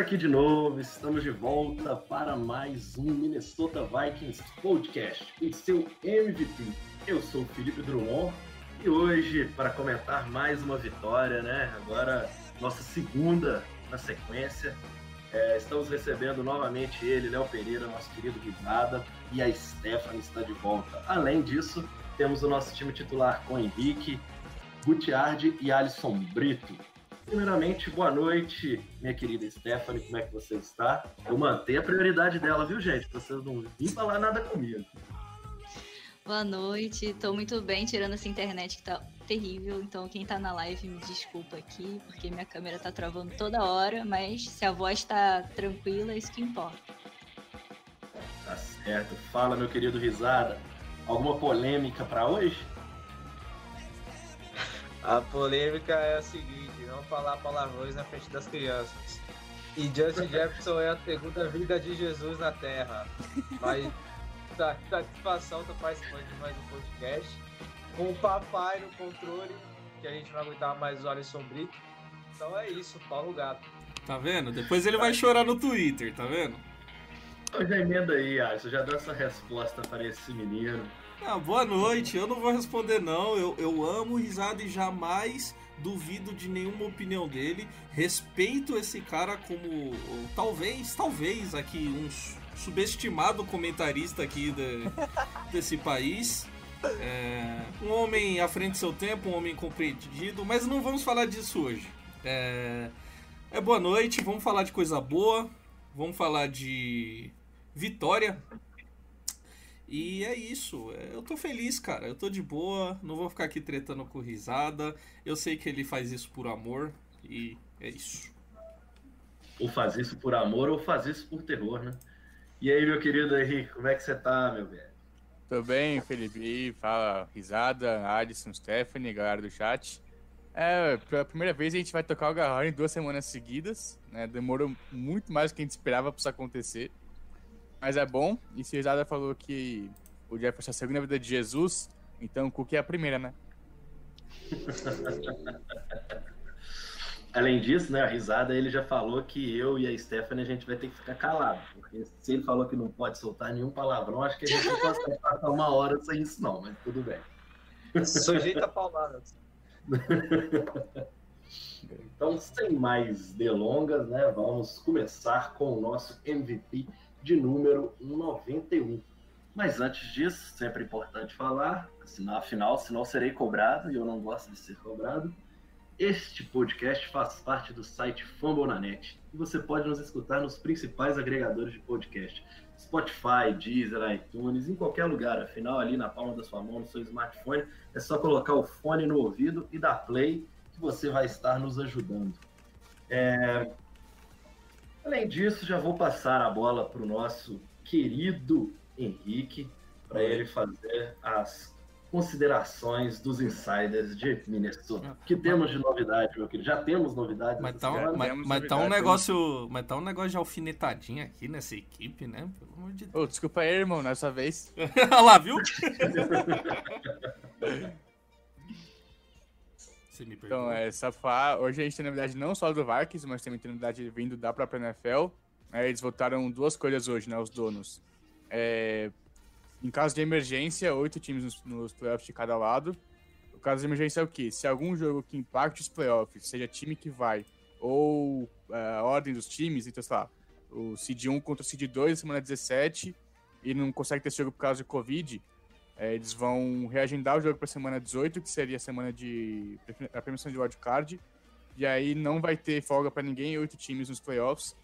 aqui de novo, estamos de volta para mais um Minnesota Vikings Podcast, o seu MVP. Eu sou o Felipe Drummond e hoje, para comentar mais uma vitória, né? Agora, nossa segunda na sequência, é, estamos recebendo novamente ele, Léo Pereira, nosso querido Risada, e a Stephanie está de volta. Além disso, temos o nosso time titular com Henrique, Gutiardi e Alisson Brito. Primeiramente, boa noite, minha querida Stephanie, como é que você está? Eu mantenho a prioridade dela, viu, gente? Pra Vocês não vim falar nada comigo. Boa noite, tô muito bem tirando essa internet que tá terrível, então quem tá na live me desculpa aqui, porque minha câmera tá travando toda hora, mas se a voz tá tranquila, é isso que importa. Tá certo. Fala, meu querido Risada. Alguma polêmica pra hoje? A polêmica é a seguinte, não falar palavrões na frente das crianças. E Justin Jefferson é a segunda vida de Jesus na Terra. Mas tá, satisfação tá participando de mais um podcast. Com o papai no controle, que a gente não aguentava mais os olhos sombritos. Então é isso, Paulo Gato. Tá vendo? Depois ele vai chorar no Twitter, tá vendo? Então já emenda aí, Alisson. Já dá essa resposta para esse menino. Ah, boa noite, eu não vou responder não. Eu, eu amo o risada e jamais duvido de nenhuma opinião dele. Respeito esse cara como talvez, talvez aqui um su- subestimado comentarista aqui de- desse país. É, um homem à frente do seu tempo, um homem compreendido, mas não vamos falar disso hoje. É, é boa noite, vamos falar de coisa boa, vamos falar de vitória. E é isso, é, eu tô feliz, cara, eu tô de boa, não vou ficar aqui tretando com risada. Eu sei que ele faz isso por amor e é isso. Ou faz isso por amor ou faz isso por terror, né? E aí, meu querido Henrique, como é que você tá, meu velho? Tudo bem, Felipe? Fala, risada, Alisson, Stephanie, galera do chat. É, pela primeira vez a gente vai tocar o Garrone em duas semanas seguidas, né? Demorou muito mais do que a gente esperava pra isso acontecer. Mas é bom, e se Risada falou que o Jefferson é a segunda vida de Jesus, então o Cook é a primeira, né? Além disso, né, a risada, ele já falou que eu e a Stephanie a gente vai ter que ficar calado. Porque se ele falou que não pode soltar nenhum palavrão, acho que a gente não consegue passar uma hora sem isso, não, mas tudo bem. Sujeita a pauladas. Então, sem mais delongas, né, vamos começar com o nosso MVP de número 91. Mas antes disso, sempre importante falar, assinar afinal, senão serei cobrado e eu não gosto de ser cobrado. Este podcast faz parte do site Fambonanet e você pode nos escutar nos principais agregadores de podcast: Spotify, Deezer, iTunes, em qualquer lugar. Afinal, ali na palma da sua mão, no seu smartphone, é só colocar o fone no ouvido e dar play que você vai estar nos ajudando. É, Além disso, já vou passar a bola para o nosso querido Henrique para ele fazer as considerações dos insiders de Minnesota. O que temos de novidade, meu querido? Já temos novidades. Mas tá, um, mas, mas tá um negócio. Mas tá um negócio de alfinetadinha aqui nessa equipe, né? Pelo amor de Deus. Ô, desculpa aí, irmão, nessa vez. Olha lá, viu? Você me perdoa. Então, é, falar, hoje a gente tem novidade não só do Vikings, mas também tem novidade vindo da própria NFL. É, eles votaram duas coisas hoje, né, os donos. É, em caso de emergência, oito times nos, nos playoffs de cada lado. O caso de emergência é o quê? Se algum jogo que impacte os playoffs, seja time que vai, ou é, a ordem dos times, então, sei lá, o Seed 1 contra o Seed 2 semana 17, e não consegue ter esse jogo por causa de Covid, É, eles vão reagendar o jogo para semana 18, que seria a semana de a premiação de wildcard. E aí não vai ter folga para ninguém, oito times nos playoffs,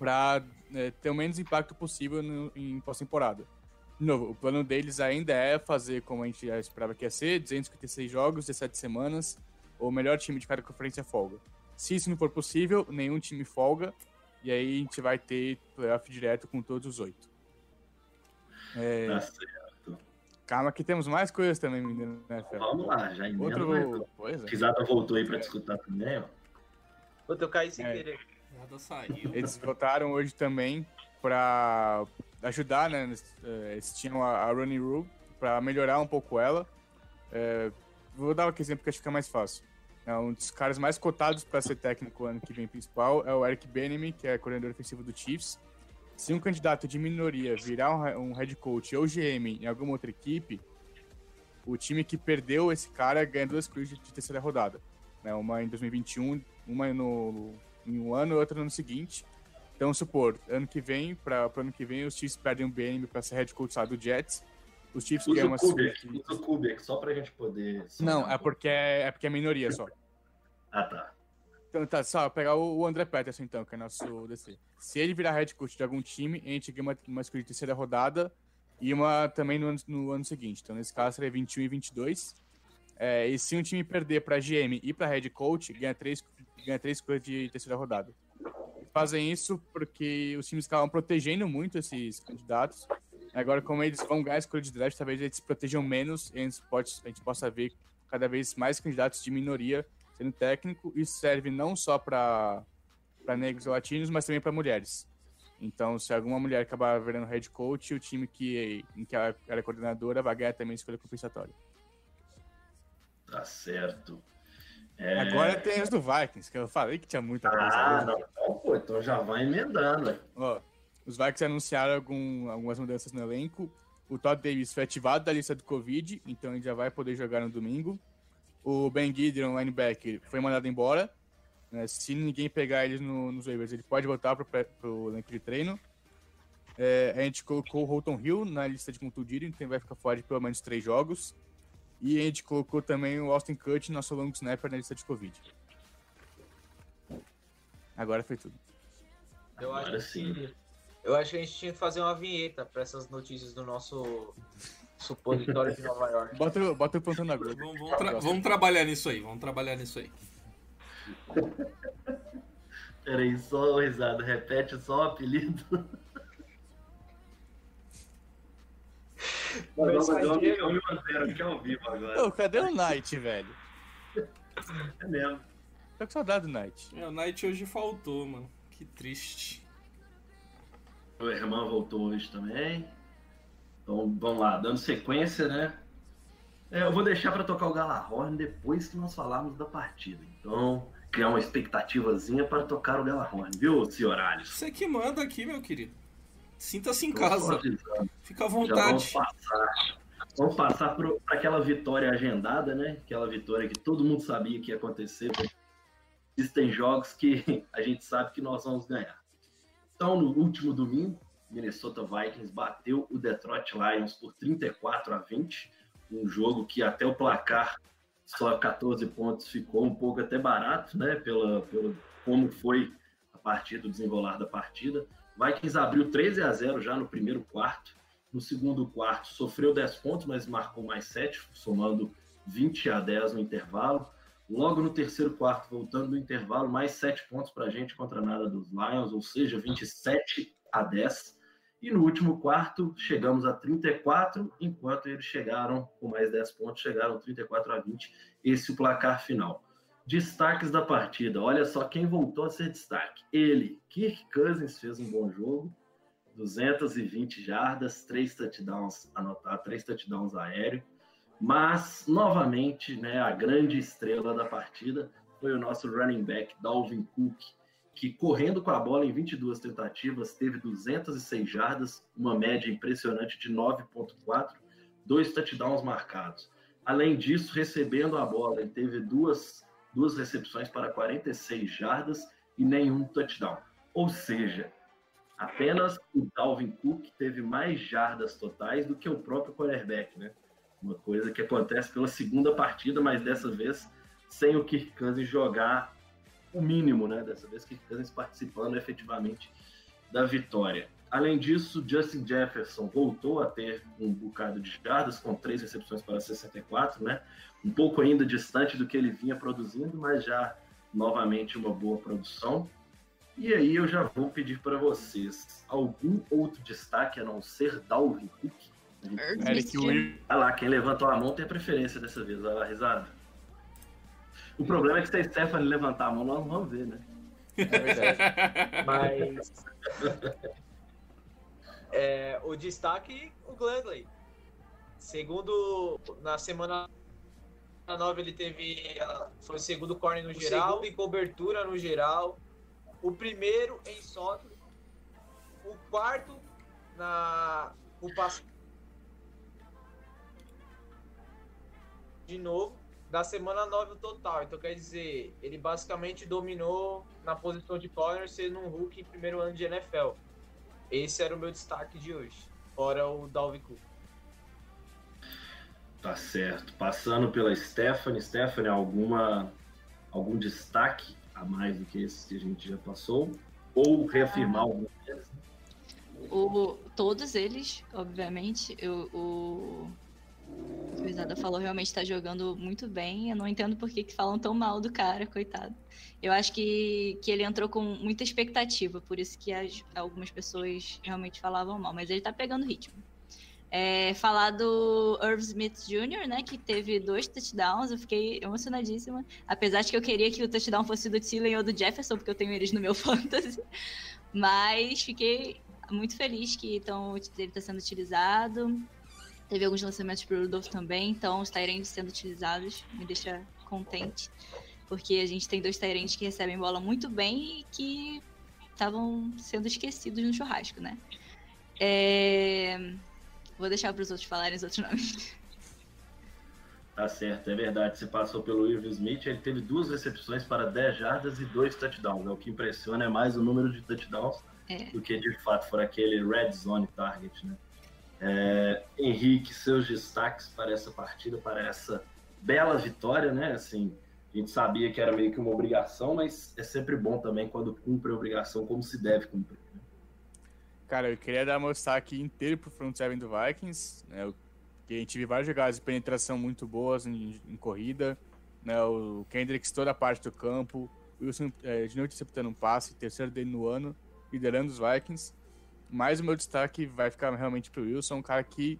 para ter o menos impacto possível no, em pós-temporada. De novo, o plano deles ainda é fazer como a gente já esperava que ia ser, 256 jogos, 17 semanas, o melhor time de cada conferência folga. Se isso não for possível, nenhum time folga, e aí a gente vai ter playoff direto com todos os oito. É, Tá certo. Calma que temos mais coisas também, menino. Né? Vamos lá, já emenda. mais Outro. uma. Pois é. Risada voltou aí pra discutir também, ó. Puta, eu caí sem É. querer. Nada saiu. Eles votaram hoje também para ajudar, né? eles, eh, tinham a, a Running Rule para melhorar um pouco ela. Eh, vou dar um exemplo que acho que fica mais fácil. É um dos caras mais cotados para ser técnico ano que vem principal é o Eric Benemy, que é coordenador ofensivo do Chiefs. Se um candidato de minoria virar um, um head coach ou GM em alguma outra equipe, o time que perdeu esse cara ganha duas cruzes de terceira rodada. Né? Uma em 2021, uma no, em um ano e outra no ano seguinte. Então, supor, ano que vem, para o ano que vem, os Chiefs perdem o BNB para ser head coach lá do Jets. Os Chiefs Usa ganham o uma Kubrick, suíte- usa o Kubrick, só pra gente poder. Não, é porque é, é porque é minoria só. Ah, tá. Então tá, só pegar o André Peterson então, que é nosso DC. Se ele virar head coach de algum time, a gente ganha uma, uma escolha de terceira rodada e uma também no ano, no ano seguinte. Então nesse caso seria 21 e 22. É, e se um time perder para GM e para head coach, ganha três, ganha três escolhas de terceira rodada. Fazem isso porque os times estavam protegendo muito esses candidatos. Agora, como eles vão ganhar a escolha de draft, talvez eles protejam menos e a gente, pode, a gente possa ver cada vez mais candidatos de minoria sendo técnico. Isso serve não só para negros ou latinos, mas também para mulheres. Então, se alguma mulher acabar virando head coach, o time que, em que ela era coordenadora vai ganhar também escolha compensatória. Tá certo. É... Agora tem os do Vikings, que eu falei que tinha muita coisa. Ah, não. Então, pô, então já vai emendando. Ó, os Vikings anunciaram algum- algumas mudanças no elenco. O Todd Davis foi ativado da lista do Covid, então ele já vai poder jogar no domingo. O Ben Gideon, linebacker, foi mandado embora. né? Se ninguém pegar ele no- nos waivers, ele pode voltar para o elenco de treino. É, a gente colocou o Holton Hill na lista de contundido, então ele vai ficar fora de pelo menos três jogos. E a gente colocou também o Austin Cut, nosso long snapper, na lista de Covid. Agora foi tudo. Eu Agora acho sim. que eu acho que a gente tinha que fazer uma vinheta pra essas notícias do nosso supositório de Nova York. Bota, bota o plantão na Globo. Vamos, vamos tra- vamos trabalhar nisso aí, vamos trabalhar nisso aí. Peraí, só risada. Repete só o apelido. Mano, vamos fazer um e um aqui ao vivo agora. Ô, cadê o Knight, velho? É mesmo. Tô com saudade do Knight. É, o Knight hoje faltou, mano. Que triste. O irmão voltou hoje também. Então vamos lá, dando sequência, né? É, eu vou deixar para tocar o Galahorn depois que nós falarmos da partida. Então, criar uma expectativazinha para tocar o Galahorn, viu, senhor Alisson? Você que manda aqui, meu querido. Sinta-se em Tô casa. Fica à Já vamos vontade. passar. Vamos passar para aquela vitória agendada, né? Aquela vitória que todo mundo sabia que ia acontecer. Existem jogos que a gente sabe que nós vamos ganhar. Então, no último domingo, Minnesota Vikings bateu o Detroit Lions por 34 a 20. Um jogo que até o placar só 14 pontos ficou um pouco até barato, né? Pela, pelo como foi a partida, o desenrolar da partida. Vikings abriu 13 a 0 já no primeiro quarto. No segundo quarto, sofreu 10 pontos, mas marcou mais 7, somando 20 a 10 no intervalo. Logo no terceiro quarto, voltando do intervalo, mais 7 pontos para a gente contra nada dos Lions, ou seja, 27 a 10. E no último quarto, chegamos a 34, enquanto eles chegaram com mais 10 pontos, chegaram 34 a 20. Esse é o placar final. Destaques da partida. Olha só quem voltou a ser destaque. Ele, Kirk Cousins, fez um bom jogo. 220 jardas, três touchdowns anotados, três touchdowns aéreos. Mas, novamente, né, a grande estrela da partida foi o nosso running back, Dalvin Cook, que correndo com a bola em 22 tentativas, teve 206 jardas, uma média impressionante de 9.4, dois touchdowns marcados. Além disso, recebendo a bola, ele teve duas, duas recepções para 46 jardas e nenhum touchdown. Ou seja, Apenas o Dalvin Cook teve mais jardas totais do que o próprio quarterback, né? Uma coisa que acontece pela segunda partida, mas dessa vez sem o Kirk Cousins jogar o mínimo, né? Dessa vez Kirk Cousins participando efetivamente da vitória. Além disso, Justin Jefferson voltou a ter um bocado de jardas, com três recepções para 64, né? Um pouco ainda distante do que ele vinha produzindo, mas já novamente uma boa produção. E aí eu já vou pedir para vocês algum outro destaque a não ser Dalvin Cook? Eric Will. Olha lá, quem levantou a mão tem a preferência dessa vez, olha lá, risada. O problema é que se a Stephanie levantar a mão, nós vamos ver, né? É verdade. Mas. É, o destaque, o Gladley. Segundo, na semana 9 ele teve. Foi o segundo corner no geral, em cobertura no geral. O primeiro em sótão. O quarto na. O passo. De novo. Da semana 9 o total. Então quer dizer, ele basicamente dominou na posição de corner, sendo um Hulk em primeiro ano de NFL. Esse era o meu destaque de hoje. Fora o Dalvin Cook. Tá certo. Passando pela Stephanie. Stephanie, alguma, algum destaque a mais do que esse que a gente já passou? Ou reafirmar algum deles? O, todos eles, obviamente. Eu, o o Isada falou realmente está jogando muito bem. Eu não entendo por que, que falam tão mal do cara, coitado. Eu acho que, que ele entrou com muita expectativa, por isso que as- algumas pessoas realmente falavam mal, mas ele tá pegando ritmo. É, falar do Irv Smith Jr., né, que teve dois touchdowns, eu fiquei emocionadíssima. Apesar de que eu queria que o touchdown fosse do Thielen ou do Jefferson, porque eu tenho eles no meu fantasy. Mas fiquei muito feliz que tão, ele está sendo utilizado. Teve alguns lançamentos pro Rudolph também, então os Tyrants sendo utilizados me deixa contente. Porque a gente tem dois Tyrants que recebem bola muito bem e que estavam sendo esquecidos no churrasco, né? É, Vou deixar para os outros falarem os outros nomes. Tá certo, é verdade. Você passou pelo Irv Smith, ele teve duas recepções para 10 jardas e dois touchdowns. É O que impressiona é mais o número de touchdowns É. do que de fato for aquele red zone target, né? É, Henrique, seus destaques para essa partida, para essa bela vitória, né? Assim, a gente sabia que era meio que uma obrigação, mas é sempre bom também quando cumpre a obrigação como se deve cumprir. né? Cara, eu queria dar meu destaque inteiro pro front seven do Vikings, né? a gente viu várias jogadas de penetração muito boas em, em corrida, né? O Kendricks toda a parte do campo, o Wilson é, de noite interceptando um passe, terceiro dele no ano, liderando os Vikings. Mas o meu destaque vai ficar realmente pro Wilson, um cara que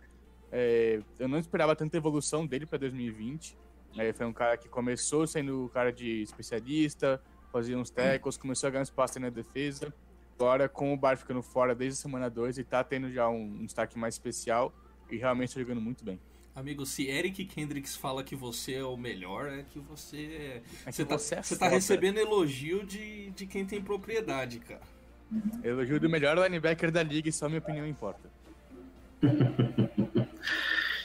é, eu não esperava tanta evolução dele para 2020. né? Ele foi um cara que começou sendo o cara de especialista, fazia uns tackles, começou a ganhar espaço na defesa. Agora, com o Bar ficando fora desde a semana 2, ele tá tendo já um, um destaque mais especial e realmente tá jogando muito bem. Amigo, se Eric Kendricks fala que você é o melhor, é que você. É que Você tá, você é você tá recebendo elogio de, de quem tem propriedade, cara. Elogio do melhor linebacker da liga e só minha opinião importa.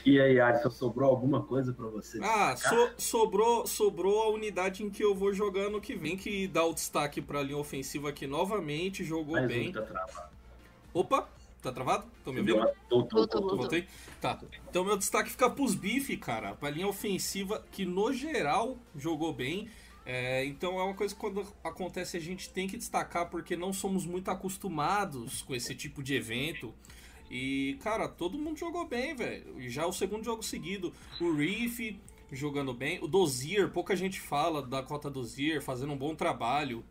E aí, Alisson, sobrou alguma coisa para você? Ah, so- sobrou, sobrou a unidade em que eu vou jogar no que vem, que dá o destaque pra linha ofensiva aqui novamente, jogou Mais um bem. que tá travado. Opa, tá travado? Tô me ouvindo? Voltou. Voltei? Tá. Então meu destaque fica pros bife, cara. Pra linha ofensiva, que no geral jogou bem. É, então é uma coisa que quando acontece a gente tem que destacar, porque não somos muito acostumados com esse tipo de evento. E, cara, todo mundo jogou bem, velho. E já é o segundo jogo seguido. O Reef jogando bem. O Dozier, pouca gente fala da cota Dozier, fazendo um bom trabalho.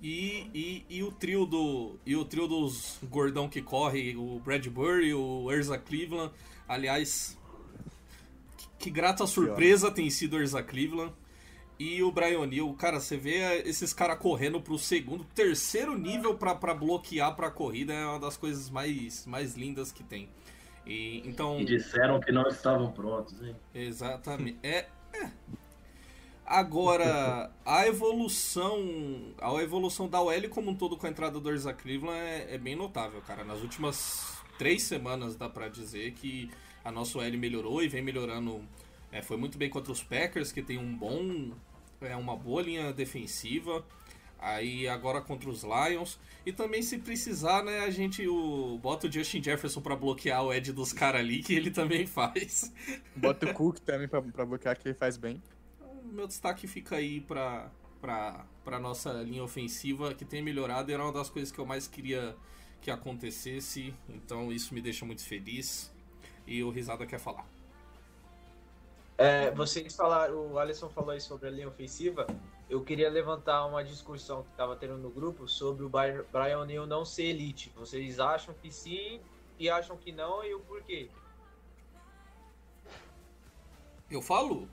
E, e, e o trio do e o trio dos gordão que corre, o Bradbury, o Erza Cleveland. Aliás, que, que grata surpresa tem sido o Erza Cleveland. E o Brian O'Neill, cara, você vê esses caras correndo pro segundo, terceiro nível pra, pra bloquear pra corrida é uma das coisas mais, mais lindas que tem. E, então, E disseram que não estavam prontos, hein? Exatamente. É, é. Agora, a evolução. A evolução da OL como um todo com a entrada do Erza Cleveland é, é bem notável, cara. Nas últimas três semanas dá pra dizer que a nossa OL melhorou e vem melhorando. é, foi muito bem contra os Packers, que tem um bom. É uma boa linha defensiva. Aí agora contra os Lions. E também se precisar, né, a gente o, bota o Justin Jefferson pra bloquear o Ed dos caras ali, que ele também faz. Bota o Cook também pra, pra bloquear, que ele faz bem. O meu destaque fica aí pra, pra, pra nossa linha ofensiva, que tem melhorado. e Era uma das coisas que eu mais queria que acontecesse. Então isso me deixa muito feliz. E o Risada quer falar. É, vocês falaram, o Alisson falou aí sobre a linha ofensiva. Eu queria levantar uma discussão que estava tendo no grupo sobre o Bri- Brian O'Neill não ser elite. Vocês acham que sim e acham que não e o porquê? Eu falo?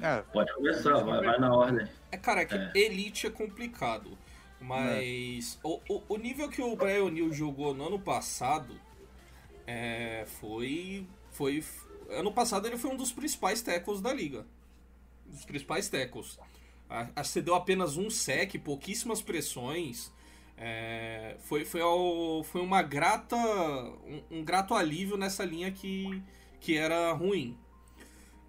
É, Pode começar, vai, vai na ordem. É, cara, é que É. elite é complicado. Mas o, o, o nível que o Brian O'Neill jogou no ano passado é, foi, foi. Ano passado ele foi um dos principais tackles da liga. Um dos principais tackles. A- a- Cedeu apenas um sec, pouquíssimas pressões. É, foi, foi, ao- foi uma grata. Um, um grato alívio nessa linha que, que era ruim.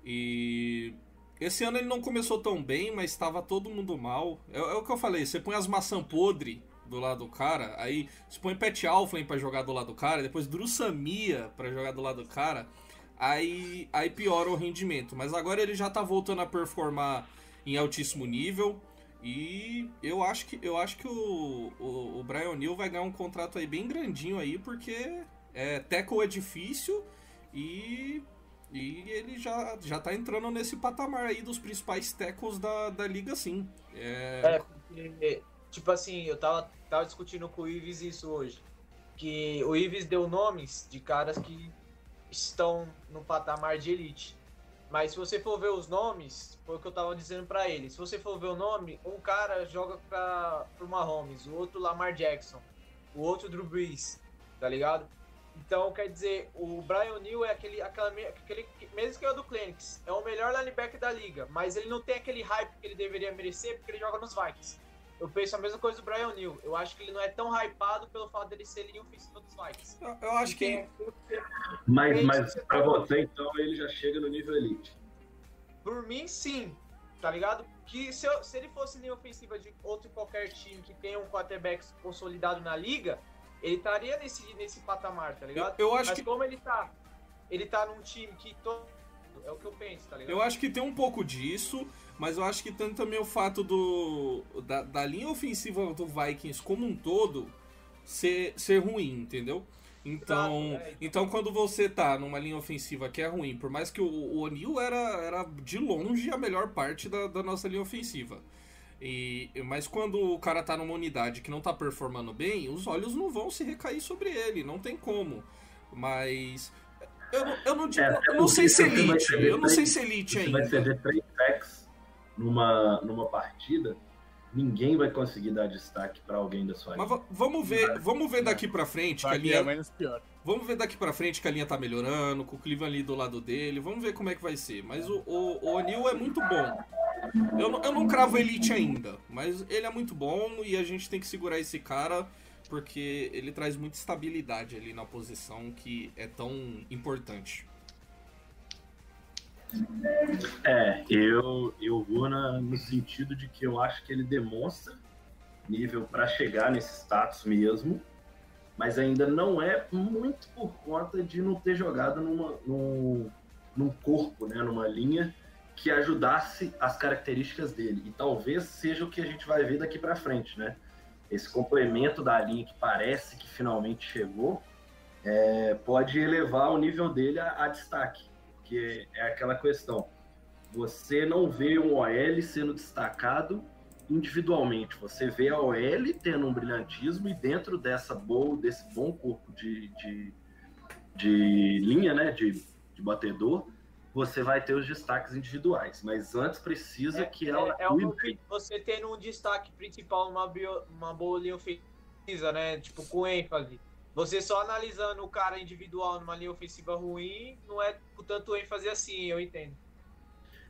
E esse ano ele não começou tão bem, mas estava todo mundo mal. É, é o que eu falei, você põe as maçã podre do lado do cara, aí você põe Pet Alpha pra jogar do lado do cara, depois Drussamia pra jogar do lado do cara, aí, aí piora o rendimento. Mas agora ele já tá voltando a performar em altíssimo nível. E eu acho que, eu acho que o, o, o Brian O'Neill vai ganhar um contrato aí bem grandinho aí, porque é, tackle é difícil e e ele já, já tá entrando nesse patamar aí dos principais tackles da, da liga, sim. É, É, tipo assim, eu tava, tava discutindo com o Ives isso hoje. Que o Ives deu nomes de caras que estão no patamar de elite. Mas se você for ver os nomes, foi o que eu tava dizendo pra ele. Se você for ver o nome, um cara joga pra, pro Mahomes, o outro Lamar Jackson, o outro Drew Brees, tá ligado? Então, quer dizer, o Brian Neal é aquele, aquela, aquele, mesmo que é o do Clinics, é o melhor linebacker da liga, mas ele não tem aquele hype que ele deveria merecer porque ele joga nos Vikings. Eu penso a mesma coisa do Brian Neal. Eu acho que ele não é tão hypado pelo fato dele ser linha ofensiva dos Vikings. eu, eu acho que. Mas, mas pra eu você, então, ele já chega no nível elite. Por mim, sim. Tá ligado? Que se, eu- se ele fosse linha ofensiva de outro qualquer time que tenha um quarterback consolidado na liga, ele estaria nesse, nesse patamar, tá Eu, ligado? eu acho Mas que. como ele tá, ele tá num time que todo. É o que eu penso, tá ligado? Eu acho que tem um pouco disso, mas eu acho que tem também o fato do da, da linha ofensiva do Vikings como um todo ser, ser ruim, entendeu? Então, Exato, é. então quando você tá numa linha ofensiva que é ruim, por mais que o, o O'Neal era, era de longe a melhor parte da, da nossa linha ofensiva. E, mas quando o cara tá numa unidade que não tá performando bem, os olhos não vão se recair sobre ele, não tem como. Mas eu, não- eu não digo, É, eu não sei se elite, perder eu não sei se elite Você vai ainda. ceder três sacks numa, numa partida, ninguém vai conseguir dar destaque pra alguém da sua Mas linha. va- vamos ver, vamos ver daqui pra frente que a linha, é vamos ver daqui para frente que a linha tá melhorando, com o Cleveland ali do lado dele, vamos ver como é que vai ser. Mas o, o, o O'Neal é muito bom. Eu, não- eu não cravo elite ainda, mas ele é muito bom e a gente tem que segurar esse cara porque ele traz muita estabilidade ali na posição que é tão importante. É, eu, eu vou na- no sentido de que eu acho que ele demonstra nível pra chegar nesse status mesmo, mas ainda não é muito por conta de não ter jogado numa, num, num corpo, né, numa linha que ajudasse as características dele. E talvez seja o que a gente vai ver daqui pra frente, né? Esse complemento da linha que parece que finalmente chegou é, pode elevar o nível dele a, a destaque porque é aquela questão. Você não vê um OL sendo destacado individualmente. Você vê a OL tendo um brilhantismo e dentro dessa boa, desse bom corpo de, de, de linha, né, de, de batedor, você vai ter os destaques individuais. Mas antes precisa que ela é, é cuide você tendo um destaque principal numa bio- uma boa linha ofensiva, né? Tipo, com ênfase. Você só analisando o cara individual numa linha ofensiva ruim, não é com tanto ênfase assim, eu entendo.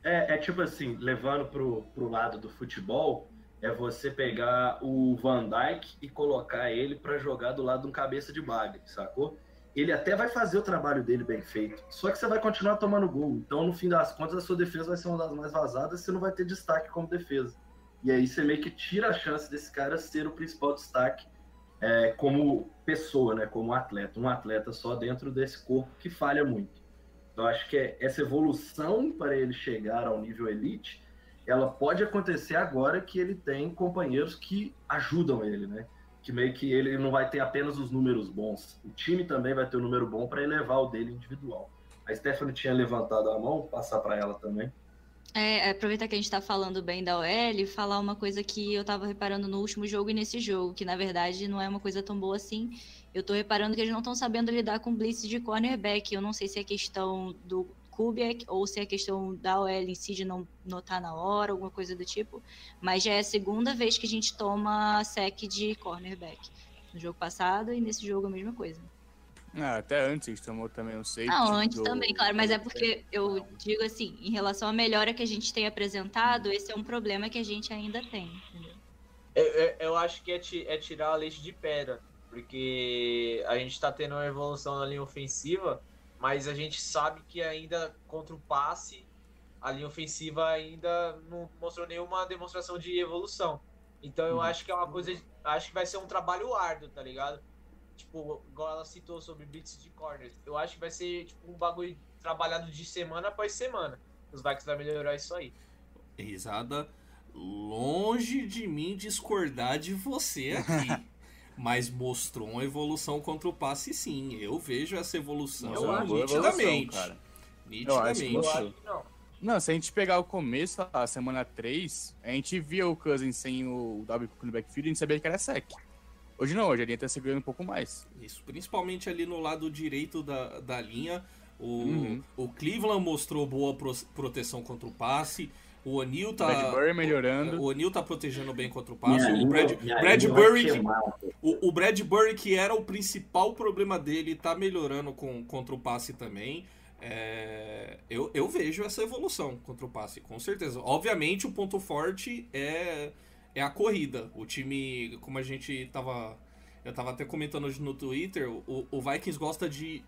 É, é tipo assim, levando pro, pro lado do futebol, é você pegar o Van Dijk e colocar ele pra jogar do lado de um cabeça de bagre, sacou? Ele até vai fazer o trabalho dele bem feito, só que você vai continuar tomando gol. Então, no fim das contas, a sua defesa vai ser uma das mais vazadas, você não vai ter destaque como defesa. E aí você meio que tira a chance desse cara ser o principal destaque é, como pessoa, né? Como atleta. Um atleta só dentro desse corpo que falha muito. Então acho que é- essa evolução para ele chegar ao nível elite, ela pode acontecer agora que ele tem companheiros que ajudam ele, né? Que meio que ele não vai ter apenas os números bons. O time também vai ter um número bom para elevar o dele individual. A Stephanie tinha levantado a mão, passar para ela também. É, aproveitar que a gente tá falando bem da OL falar uma coisa que eu tava reparando no último jogo e nesse jogo, que na verdade não é uma coisa tão boa assim. Eu tô reparando que eles não estão sabendo lidar com blitz de cornerback. Eu não sei se é questão do Kubiak ou se é questão da OL em si de não notar na hora, alguma coisa do tipo. Mas já é a segunda vez que a gente toma sec de cornerback. No jogo passado e nesse jogo a mesma coisa. Ah, até antes a gente tomou também o safety. Não, antes do- também, claro, mas é porque eu digo assim, em relação à melhora que a gente tem apresentado, esse é um problema que a gente ainda tem. entendeu? Eu, eu- eu acho que é, é tirar a leite de pedra, porque a gente tá tendo uma evolução na linha ofensiva, mas a gente sabe que ainda contra o passe, a linha ofensiva ainda não mostrou nenhuma demonstração de evolução. Então eu acho que é uma coisa, acho que vai ser um trabalho árduo, tá ligado? Tipo, igual ela citou sobre blitz de corners, eu acho que vai ser tipo um bagulho trabalhado de semana após semana. Os Vikings vai melhorar isso aí. Risada, longe de mim discordar de você aqui. mas mostrou uma evolução contra o passe sim. Eu vejo essa evolução é boa evolução, nitidamente. cara. Nitidamente. Eu acho que não. Não, se a gente pegar o começo, a semana 3, a gente via o Cousins sem o W no backfield e a gente sabia que era sec. Hoje não, hoje a linha tá segurando um pouco mais. Isso, principalmente ali no lado direito da, da linha. O, Uhum. o Cleveland mostrou boa pro- proteção contra o passe. O O'Neal tá. Bradbury melhorando. O O'Neal tá protegendo bem contra o passe. Minha o Brad, minha Bradbury, que, o, o Bradbury, que era o principal problema dele, tá melhorando com, contra o passe também. É, eu, eu vejo essa evolução contra o passe, com certeza. Obviamente, o ponto forte é, é a corrida. O time, como a gente tava. Eu tava até comentando hoje no Twitter, o, o Vikings gosta de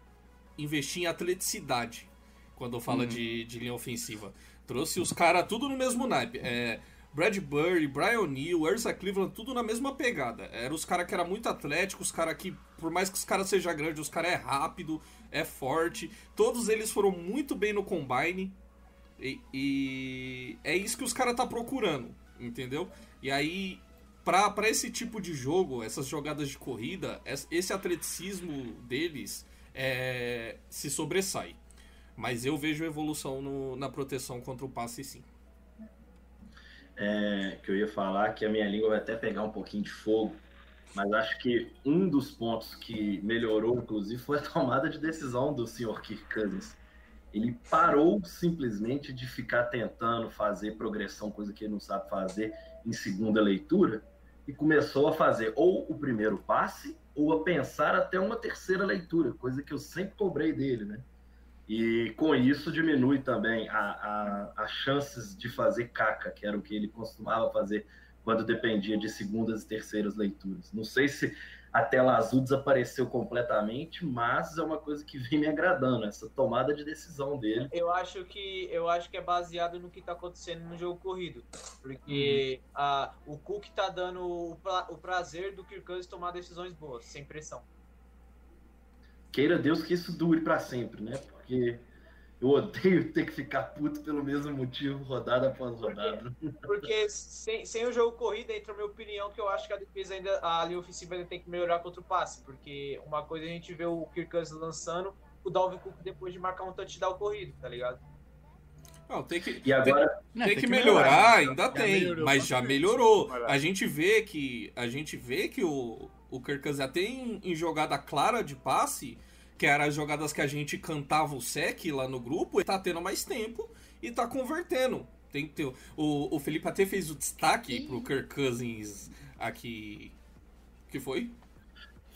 investir em atleticidade quando fala Uhum. de, de linha ofensiva. Trouxe os caras tudo no mesmo naipe. É, Bradbury, Brian O'Neill, Ursa Cleveland, tudo na mesma pegada. Eram os caras que eram muito atléticos, os caras que, por mais que os caras sejam grandes, os caras é rápido, é forte. Todos eles foram muito bem no combine. E, e é isso que os caras tá procurando, entendeu? E aí, pra esse tipo de jogo, essas jogadas de corrida, es- esse atleticismo deles é, se sobressai. Mas eu vejo evolução no- na proteção contra o passe sim. É, que eu ia falar que a minha língua vai até pegar um pouquinho de fogo, mas acho que um dos pontos que melhorou, inclusive, foi a tomada de decisão do senhor Kirk Cousins. Ele parou simplesmente de ficar tentando fazer progressão, coisa que ele não sabe fazer, em segunda leitura, e começou a fazer ou o primeiro passe ou a pensar até uma terceira leitura, coisa que eu sempre cobrei dele, né? E com isso diminui também as chances de fazer caca, que era o que ele costumava fazer quando dependia de segundas e terceiras leituras. Não sei se a tela azul desapareceu completamente, mas é uma coisa que vem me agradando, essa tomada de decisão dele. Eu acho que eu acho que é baseado no que tá acontecendo no jogo corrido. Porque a, o Cook tá dando o, pra- o prazer do Kirk Cousins tomar decisões boas, sem pressão. Queira Deus que isso dure para sempre, né? Porque eu odeio ter que ficar puto pelo mesmo motivo, rodada após rodada. Porque sem, sem o jogo corrido, entra a minha opinião, que eu acho que a defesa ainda, a linha ofensiva ainda tem que melhorar contra o passe. Porque uma coisa a gente vê o Kirk Cousins lançando, o Dalvin Cook depois de marcar um touchdown corrido, tá ligado? Não, tem que, E agora, Não, tem, que melhorar, né? ainda Já tem, melhorou mas já melhorou. A gente vê que a gente vê que o, o Kirk Cousins até em, em jogada clara de passe, que eram as jogadas que a gente cantava o sec lá no grupo, ele tá tendo mais tempo e tá convertendo. Tem que ter, o, o Felipe até fez o destaque Ih. pro Kirk Cousins aqui. que foi?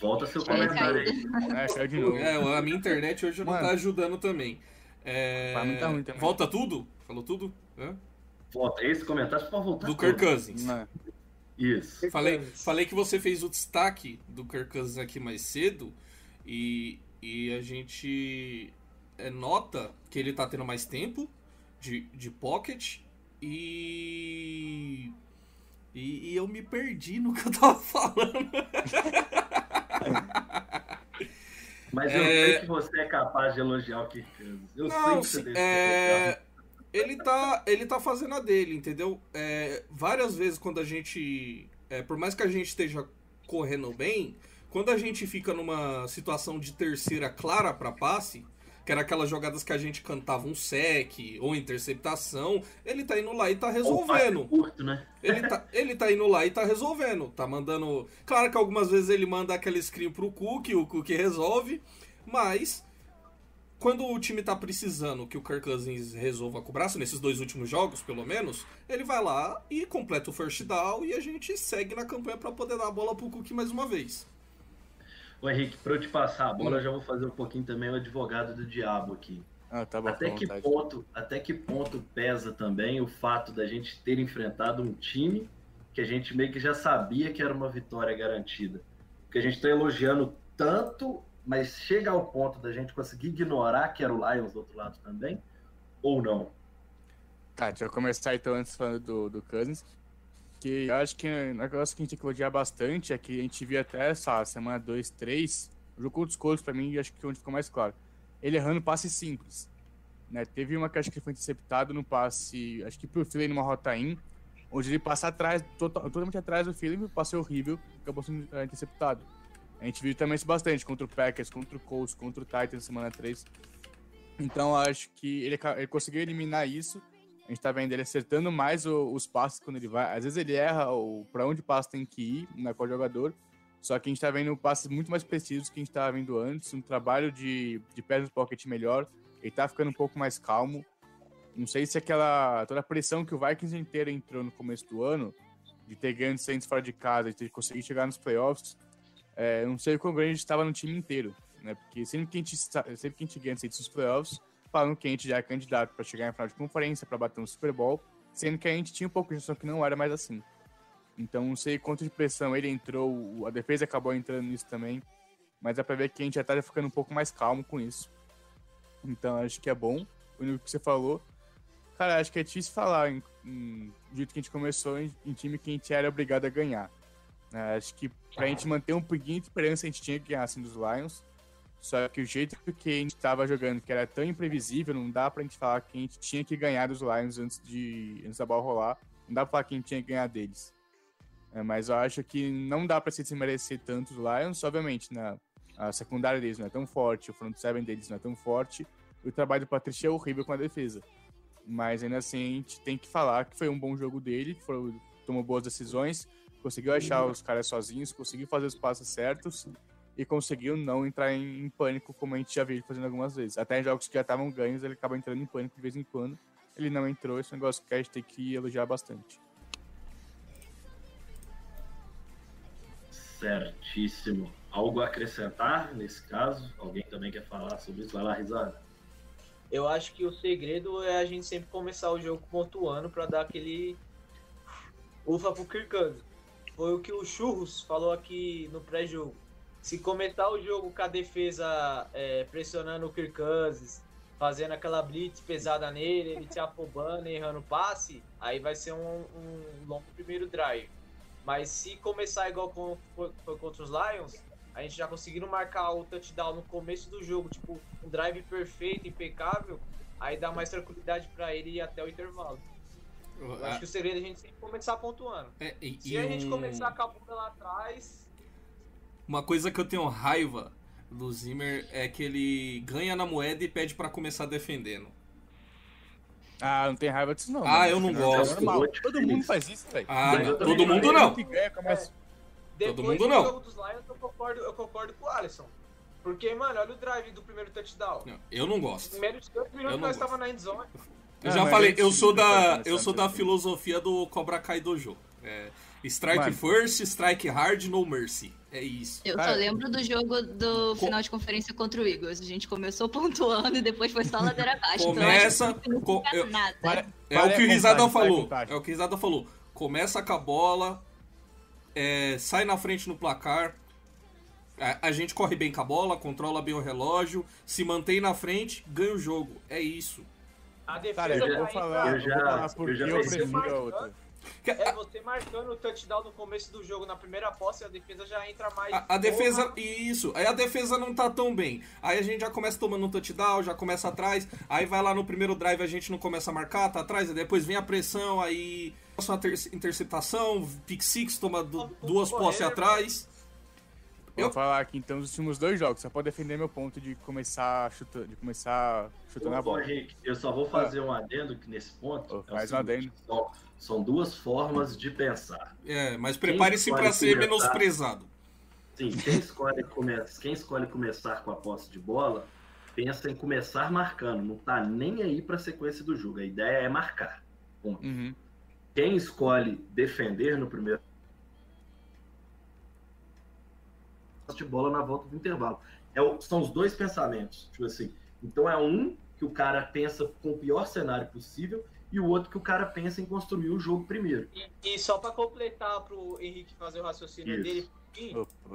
volta seu É, comentário aí. É, caiu de novo. É, a minha internet hoje não tá ajudando também. É, Pra mim tá ruim também. Volta tudo? Falou tudo? Hã? Volta. Esse comentário pode voltar. Do. Kirk Cousins. Não, Isso. Falei, falei que você fez o destaque do Kirk Cousins aqui mais cedo e, e a gente é, nota que ele tá tendo mais tempo de, de pocket e E, e eu me perdi no que eu tava falando. Mas eu É. sei que você é capaz de elogiar o Kirk Cousins. Eu sei Não, que você é, ele tá, ele tá fazendo a dele, entendeu? É, várias vezes quando a gente, é, por mais que a gente esteja correndo bem, quando a gente fica numa situação de terceira clara pra passe, que era aquelas jogadas que a gente cantava um sec ou interceptação, ele tá indo lá e tá Ou resolvendo. curto, né? Ele tá, ele tá indo lá e tá resolvendo. Tá mandando. Claro que algumas vezes ele manda aquele screen pro Cook, o Cook resolve. Mas. Quando o time tá precisando que o Kirk Cousins resolva com o braço, nesses dois últimos jogos, pelo menos, ele vai lá e completa o first down e a gente segue na campanha pra poder dar a bola pro Cook mais uma vez. Ô Henrique, pra eu te passar a bola, eu já vou fazer um pouquinho também o advogado do diabo aqui. Ah, tá bom, Até que, vontade. ponto, até que ponto pesa também o fato da gente ter enfrentado um time que a gente meio que já sabia que era uma vitória garantida? Porque a gente está elogiando tanto, mas chega ao ponto da gente conseguir ignorar que era o Lions do outro lado também? Ou não? Tá, deixa eu começar então antes falando do, do Cousins. Que eu acho que o negócio que a gente tem que elogiar bastante é que a gente viu até essa semana 2, 3, o jogo contra os Colts, pra mim, acho que onde ficou mais claro. Ele errando passe simples. Né? Teve uma que acho que foi interceptado no passe, acho que pro Philly numa rota in, onde ele passa atrás, total- totalmente atrás do Philly, passe horrível, acabou sendo eh, interceptado. A gente viu também isso bastante contra o Packers, contra o Colts, contra o Titans na semana 3. Então acho que ele, ele conseguiu eliminar isso. A gente tá vendo ele acertando mais o- os passes quando ele vai. Às vezes ele erra o para onde o passe tem que ir na qual jogador. Só que a gente tá vendo passes muito mais precisos que a gente tava vendo antes. Um trabalho de, de pés no pocket melhor. Ele tá ficando um pouco mais calmo. Não sei se aquela. toda a pressão que o Vikings inteiro entrou no começo do ano, de ter grandes Saints fora de casa, de ter conseguido chegar nos playoffs. É, não sei o quão grande estava no time inteiro. Né? Porque sempre que a gente, sempre que a gente ganha Saints nos playoffs, falam que a gente já é candidato para chegar em final de conferência, para bater um Super Bowl, sendo que a gente tinha um pouco de noção que não era mais assim. Então, não sei quanto de pressão ele entrou, a defesa acabou entrando nisso também, mas dá pra ver que a gente já tá ficando um pouco mais calmo com isso. Então, acho que é bom. O único que você falou, cara, acho que é difícil falar em, em, do jeito que a gente começou em, em time que a gente era obrigado a ganhar. né? acho que pra gente manter um pouquinho de esperança, a gente tinha que ganhar assim dos Lions. Só que o jeito que a gente tava jogando, que era tão imprevisível, não dá pra gente falar que a gente tinha que ganhar dos Lions antes, de, antes da bola rolar. Não dá pra falar que a gente tinha que ganhar deles. É, mas eu acho que não dá pra se desmerecer tanto os Lions. Obviamente, na, a secundária deles não é tão forte, o front seven deles não é tão forte. E o trabalho do Patrícia é horrível com a defesa. Mas ainda assim, a gente tem que falar que foi um bom jogo dele, foi, tomou boas decisões, conseguiu achar os caras sozinhos, conseguiu fazer os passos certos e conseguiu não entrar em, em pânico, como a gente já viu ele fazendo algumas vezes. Até em jogos que já estavam ganhos, ele acaba entrando em pânico de vez em quando. Ele não entrou, esse é um negócio que a gente tem que elogiar bastante. Certíssimo. Algo a acrescentar nesse caso? Alguém também quer falar sobre isso? Vai lá, risada. Eu acho que o segredo é a gente sempre começar o jogo pontuando pra dar aquele ufa pro Kirk Cousins. Foi o que o Churros falou aqui no pré-jogo. Se começar o jogo com a defesa é, pressionando o Kirk Cousins, fazendo aquela blitz pesada nele, ele se afobando, errando passe, aí vai ser um, um longo primeiro drive. Mas se começar igual com- foi foi contra os Lions, a gente já conseguindo marcar o touchdown no começo do jogo, tipo, um drive perfeito, impecável, aí dá mais tranquilidade pra ele ir até o intervalo. Eu acho que o segredo é a gente sempre começar pontuando. É, e- Se e a gente um- começar com a bunda lá atrás, Uma coisa que eu tenho raiva do Zimmer é que ele ganha na moeda e pede pra começar defendendo. Ah, não tem raiva disso não. Ah, mano. eu não É gosto. normal. Todo mundo faz isso, velho. Ah, não, todo mundo não. não. Ganha, começa... Todo mundo do não. jogo dos Lions, eu concordo, eu concordo com o Alisson. Porque, mano, olha o drive do primeiro touchdown. Não, Eu não gosto. Em menos de dois Eu minutos não nós gosto. estava na endzone. Eu Ah, já falei, gente, eu sou não da, eu sou da filosofia do Cobra Kai Dojo. É, strike Mano. first, strike hard, no mercy. É isso. Eu Cara, só lembro do jogo do final de conferência contra o Eagles. A gente começou pontuando e depois foi só ladeira abaixo. Começa Então, acho que não co- significa eu- nada. Para- É para o que o a falou. É o que o Risada falou. Começa com a bola, é, sai na frente no placar. A, a gente corre bem com a bola, controla bem o relógio, se mantém na frente, ganha o jogo. É isso. A defesa Cara, eu vou falar, eu eu já- vou falar eu já eu pensei prefiro a outra. É você marcando o touchdown no começo do jogo, na primeira posse, a defesa já entra mais. A, a defesa. Isso. Aí a defesa não tá tão bem. Aí a gente já começa tomando um touchdown, já começa atrás. Aí vai lá no primeiro drive, a gente não começa a marcar, tá atrás. Aí depois vem a pressão, aí. Passa uma ter- interceptação, pick six, toma du- duas posses atrás. Vou Eu- falar aqui então dos últimos dois jogos, só pode defender meu ponto de começar chutando, de começar chutando a bola. Henrique, eu só vou fazer um adendo que nesse ponto. Ô, é um adendo. São, são duas formas de pensar. É, mas prepare-se pode ser começar? menosprezado. Sim, quem escolhe, come... quem escolhe começar com a posse de bola, pensa em começar marcando. Não tá nem aí pra sequência do jogo. A ideia é marcar. Ponto. Uhum. Quem escolhe defender no primeiro posse de bola na volta do intervalo. É o- são os dois pensamentos. Tipo assim, então é um que o cara pensa com o pior cenário possível e o outro que o cara pensa em construir o jogo primeiro. E, e só pra completar pro Henrique fazer o raciocínio Isso. dele,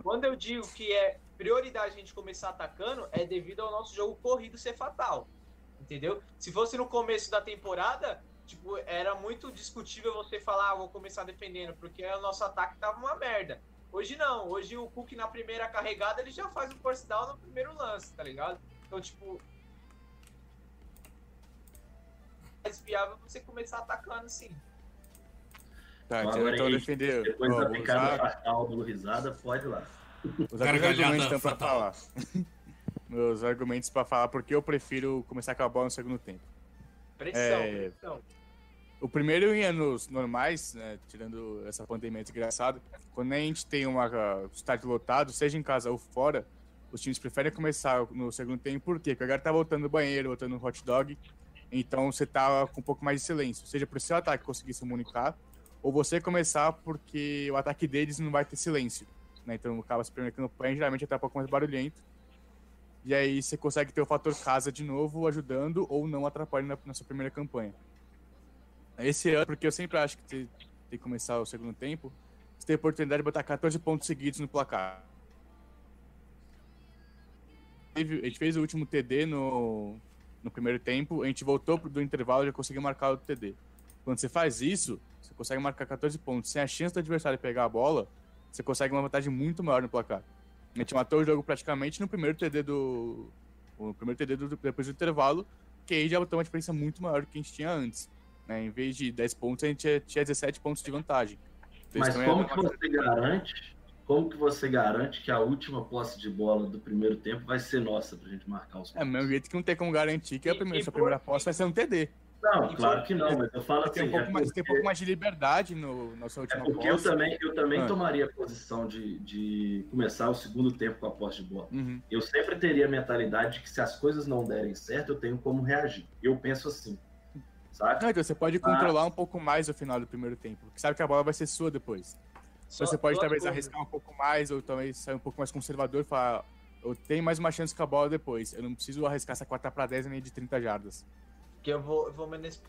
quando eu digo que é prioridade a gente começar atacando, é devido ao nosso jogo corrido ser fatal. Entendeu? Se fosse no começo da temporada, tipo, era muito discutível você falar, ah, vou começar defendendo, porque o nosso ataque tava uma merda. Hoje não, hoje o Cook na primeira carregada ele já faz o first down no primeiro lance, tá ligado? Então, tipo. É mais viável você começar atacando sim. Tá, Então, agora, então Henrique, defender. Depois da picada fatal do Risada, pode ir lá. Gargalhada argumentos então, pra falar. Meus argumentos pra falar porque eu prefiro começar com a bola no segundo tempo. Pressão, É. pressão. O primeiro em anos normais, né, tirando essa pandemia desgraçada, quando a gente tem uma uh, estádio lotado, seja em casa ou fora, os times preferem começar no segundo tempo, por quê? Porque a galera tá voltando no banheiro, voltando no hot dog, então você tá com um pouco mais de silêncio, seja pro seu ataque conseguir se comunicar, ou você começar porque o ataque deles não vai ter silêncio, né? Então acaba se primeira campanha, geralmente até um pouco mais barulhento, e aí você consegue ter o fator casa de novo, ajudando ou não atrapalhando na, na sua primeira campanha. Esse ano, porque eu sempre acho que tem, que começar o segundo tempo, você tem a oportunidade de botar 14 pontos seguidos no placar. A gente fez o último TD no, no primeiro tempo, a gente voltou do intervalo e já conseguiu marcar o TD. Quando você faz isso, você consegue marcar 14 pontos. Sem a chance do adversário pegar a bola, você consegue uma vantagem muito maior no placar. A gente matou o jogo praticamente no primeiro TD do. Primeiro TD do, depois do intervalo, que aí já botou uma diferença muito maior do que a gente tinha antes. Né? Em vez de 10 pontos, a gente tinha- tinha 17 pontos de vantagem. Então, Mas como é que você garante? Como que você garante que a última posse de bola do primeiro tempo vai ser nossa pra gente marcar os É, do mesmo jeito que não tem como garantir que a primeira, e sua por- primeira posse vai ser um TD. Não, E claro que não, mas eu falo assim, Tem um pouco, é mais, tem um porque- pouco mais de liberdade no, na sua É porque eu posse. também, eu também Ah. tomaria a posição de, de começar o segundo tempo com a posse de bola. Uhum. Eu sempre teria a mentalidade de que se as coisas não derem certo, eu tenho como reagir. Eu penso assim, saca? Não, então você pode Ah. controlar um pouco mais o final do primeiro tempo, porque sabe que a bola vai ser sua depois. Só você pode talvez coisas. arriscar um pouco mais, ou talvez sair um pouco mais conservador e falar, eu tenho mais uma chance com a bola depois. Eu não preciso arriscar essa quarta para 10 nem de 30 jardas. Que eu vou, eu vou menos-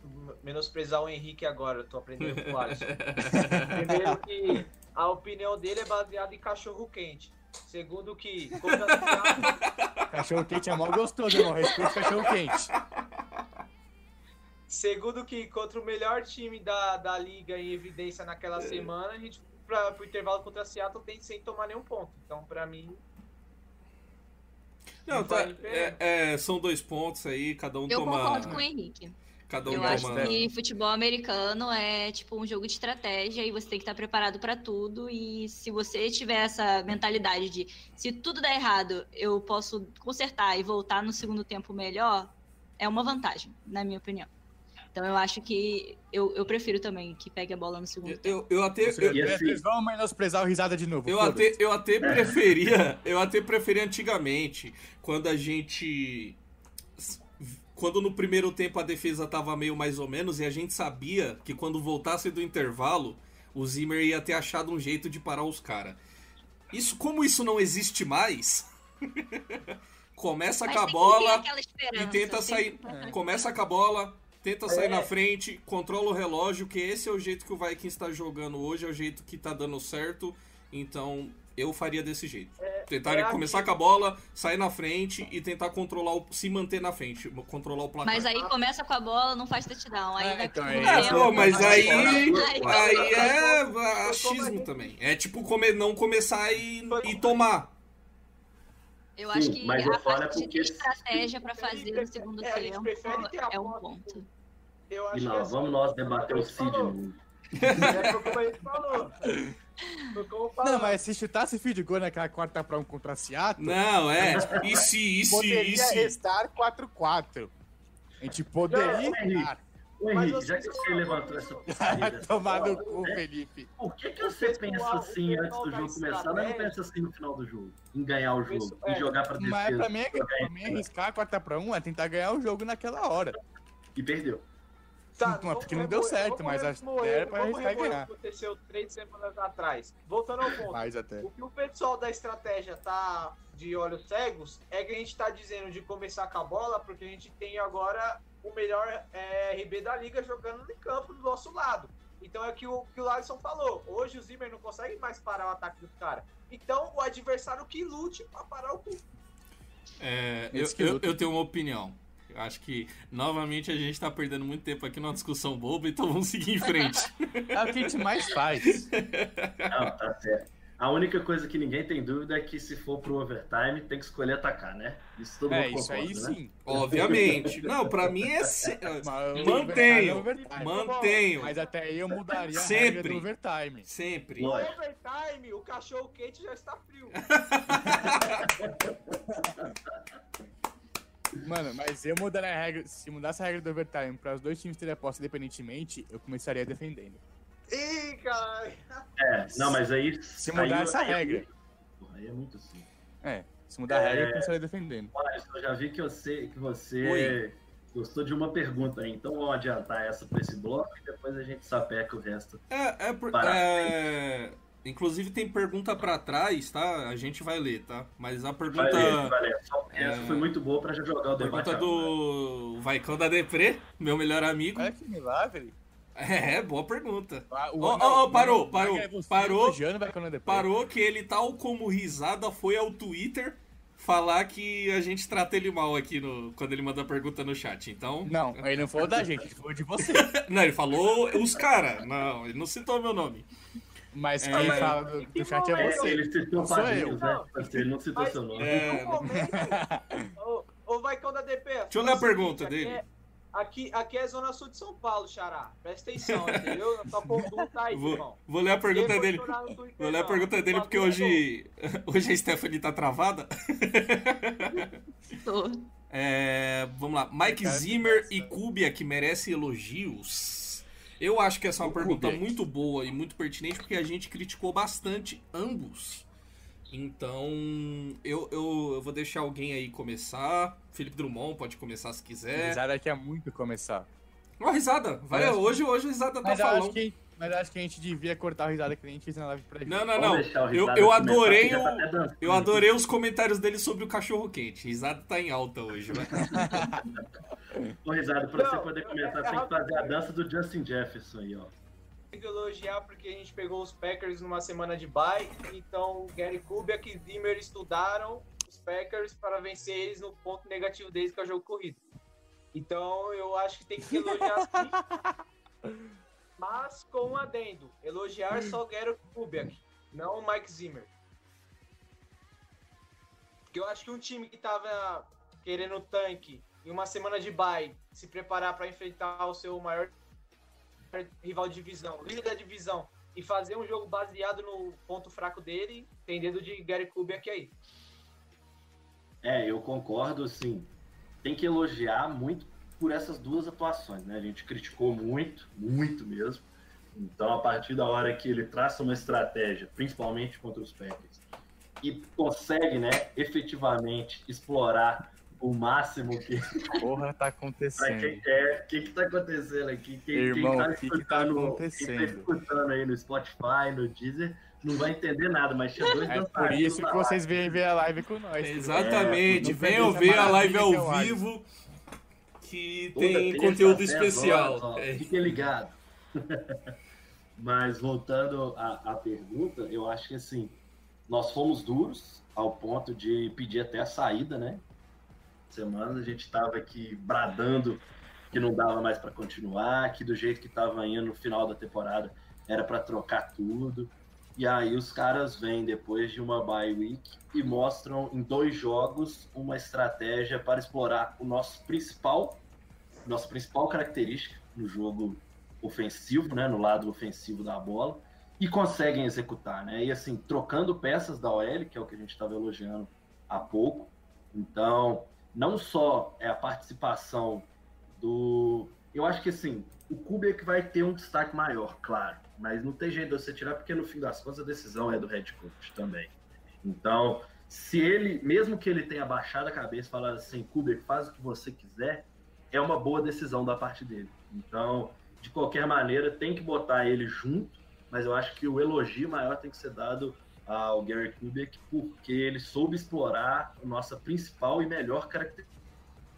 menosprezar o Henrique agora, eu tô aprendendo com o Alisson. Primeiro que a opinião dele é baseada em cachorro quente. Segundo que Cachorro quente é mal gostoso, irmão. Respeito cachorro quente. Segundo que contra o melhor time da, da liga em evidência naquela semana, a gente pra, pro intervalo contra a Seattle tem sem tomar nenhum ponto. Então, pra mim, Não, tá, é, é, são dois pontos aí, cada um Eu toma. concordo com o Henrique. Cada um Eu toma. acho que futebol americano é tipo um jogo de estratégia e você tem que estar preparado para tudo. E se você tiver essa mentalidade de se tudo der errado, eu posso consertar e voltar no segundo tempo melhor, é uma vantagem, na minha opinião. Então eu acho que eu, eu prefiro também que pegue a bola no segundo tempo. Eu, eu até. Eu, E assim- vão menosprezar o risada de novo. eu até, eu até preferia. Eu até preferia antigamente, quando a gente. Quando no primeiro tempo a defesa tava meio mais ou menos e a gente sabia que quando voltasse do intervalo, o Zimmer ia ter achado um jeito de parar os caras. Isso, como isso não existe mais, começa Mas com a bola e tenta sair. Começa com a bola, tenta sair É. na frente, controla o relógio, que esse é o jeito que o Vikings está jogando hoje, é o jeito que tá dando certo. Então, eu faria desse jeito. é, Tentarem é começar aquilo. com a bola, sair na frente e tentar controlar o, se manter na frente, controlar o placar. Mas aí começa com a bola, não faz touchdown. Aí É, então é É, isso. pô, mas aí, Aí- aí é achismo também. É tipo come, não começar e, e tomar. Eu acho Sim, que mas a é parte de porque- estratégia pra fazer no segundo É, tempo é um ponto. Eu acho E que nós, assim, vamos nós debater o. Sidney. É como a gente falou. Não, mas se chutasse feed goal naquela quarta pra um contra Seattle, Não, é. E se, e se, e poderia se. restar 4-4. A gente poderia Não, Henrique. Mas você já que você levantou essa porcaria, tomar no cu, né? Felipe. por que, que você pensa assim antes do jogo começar, mas não pensa assim no final do jogo? Em ganhar o jogo É. e jogar pra defesa. Mas pra mim, jogar pra em mim cima. arriscar a quarta pra um é tentar ganhar o jogo naquela hora. E perdeu. Tá, Não, vamos porque não deu certo, mas acho que era pra arriscar e remoer ganhar. o que aconteceu três semanas atrás. Voltando ao ponto. Mais até. O que o pessoal da estratégia tá de olhos cegos é que a gente tá dizendo de começar com a bola, porque a gente tem agora o melhor é, RB da liga jogando em campo do nosso lado. Então é o que o que o Alisson falou. Hoje o Zimmer não consegue mais parar o ataque dos caras. Então o adversário que lute pra parar o cu. É, eu, eu, eu tenho uma opinião. Eu acho que, novamente, a gente tá perdendo muito tempo aqui numa discussão boba, então vamos seguir em frente. É o que a gente mais faz. Não, tá certo. A única coisa que ninguém tem dúvida é que se for pro overtime, tem que escolher atacar, né? Isso todo É, mundo isso aí concorda, né? sim. Obviamente. Não, pra mim é. se- Mas Mantenho. overtime. Mantenho. Mas até aí eu mudaria a Sempre. regra do overtime. Sempre. No overtime, o cachorro quente já está frio. Mano, mas eu mudaria a regra. Se mudasse a regra do overtime para os dois times terem a posse independentemente, eu começaria defendendo. Ih, caralho. É, não, mas aí. Se mudar aí- essa aí é regra. Aí é muito simples. É, se mudar a regra, É. eu começaria defendendo. Olha, eu já vi que você, que você Oi. gostou de uma pergunta aí, então vamos adiantar essa pra esse bloco e depois a gente sapeca o resto. É, é, por- Para. é, Inclusive tem pergunta pra trás, tá? A gente vai ler, tá? Mas a pergunta. Valeu, valeu. Só- Essa É. foi muito boa pra já jogar o debate. Pergunta agora. do Vaicão da Depre, meu melhor amigo. Olha que milagre. É, boa pergunta. Ah, o- não, ó, ó, parou, não, parou, é parou. vai quando. Parou que ele, tal como risada, foi ao Twitter falar que a gente trata ele mal aqui no, quando ele manda pergunta no chat. Então. Não, ele não falou da gente, ele falou de você. Não, ele falou os caras. Não, ele não citou meu nome. Mas É, quem mas- fala do, do chat é É, você. ele citou Sou padrinhos, eu. né? Ele não citou Mas- seu nome. É, ô, ô Vaicão da DP. Deixa eu ler a pergunta dele. É, aqui, aqui é Zona Sul de São Paulo, Xará. Presta atenção, entendeu? Só conduta aí, Vou, irmão. vou ler a pergunta dele. Twitter, Vou ler a não. pergunta dele O porque hoje, hoje a Stephanie tá travada. Tô. É, vamos lá. Mike Zimmer e Kubiak que merecem elogios. Eu acho que essa é uma pergunta muito boa e muito pertinente porque a gente criticou bastante ambos. Então, eu, eu, eu vou deixar alguém aí começar. Felipe Drummond pode começar se quiser. Risada quer muito começar. Uma risada. Vai, Mas- hoje, hoje a risada tá Mas eu, falando. acho que, mas eu acho que a gente devia cortar a risada que a gente fez na live pra gente. Não, não, não. deixar o Eu, risada eu adorei o, tá dançando eu adorei os comentários dele sobre o cachorro quente. Risada tá em alta hoje, vai. Ô, Risado, pra você Não, poder é- começar, é tem que fazer a dança do Justin Jefferson aí, ó. Que elogiar porque a gente pegou os Packers numa semana de bye, então Gary Kubiak e Zimmer estudaram os Packers para vencer eles no ponto negativo deles, que é o jogo corrido. Então eu acho que tem que elogiar sim, mas com um adendo. Elogiar só Gary Kubiak, não o Mike Zimmer. Porque eu acho que um time que tava querendo tanque em uma semana de bye, se preparar para enfrentar o seu maior rival de divisão, líder da divisão, e fazer um jogo baseado no ponto fraco dele, tem dedo de Gary Kubiak aí. É, eu concordo, sim. Tem que elogiar muito por essas duas atuações, né? A gente criticou muito, muito mesmo. Então, a partir da hora que ele traça uma estratégia, principalmente contra os Packers, e consegue, né, efetivamente explorar o máximo que Porra, tá Pra acontecendo. quem quer, o que que tá acontecendo aqui? Quem, Irmão, quem o que que tá escutando- acontecendo? Quem tá escutando aí no Spotify, no Deezer, não vai entender nada, mas tinha dois É por isso que vocês vêm ver a live com nós. Exatamente. É, Venham ver a live ao é vivo que Toda tem conteúdo às 10 especial. horas, ó, É. Fiquem ligados. Mas voltando à, à pergunta, eu acho que assim, nós fomos duros ao ponto de pedir até a saída, né? Semana a gente estava aqui bradando que não dava mais para continuar, que do jeito que estava indo no final da temporada era para trocar tudo. E aí os caras vêm depois de uma bye week e mostram em dois jogos uma estratégia para explorar o nosso principal, nossa principal característica no jogo ofensivo, né, no lado ofensivo da bola, e conseguem executar, né? E assim, trocando peças da OL, que é o que a gente estava elogiando há pouco. Então, não só é a participação do. Eu acho que assim, o Kubrick vai ter um destaque maior, claro. Mas não tem jeito de você tirar, porque no fim das contas a decisão é do head coach também. Então, se ele, mesmo que ele tenha baixado a cabeça e falado assim, Kubrick, faz o que você quiser, é uma boa decisão da parte dele. Então, de qualquer maneira, tem que botar ele junto, mas eu acho que o elogio maior tem que ser dado ao Gary Kubrick, porque ele soube explorar a nossa principal e melhor característica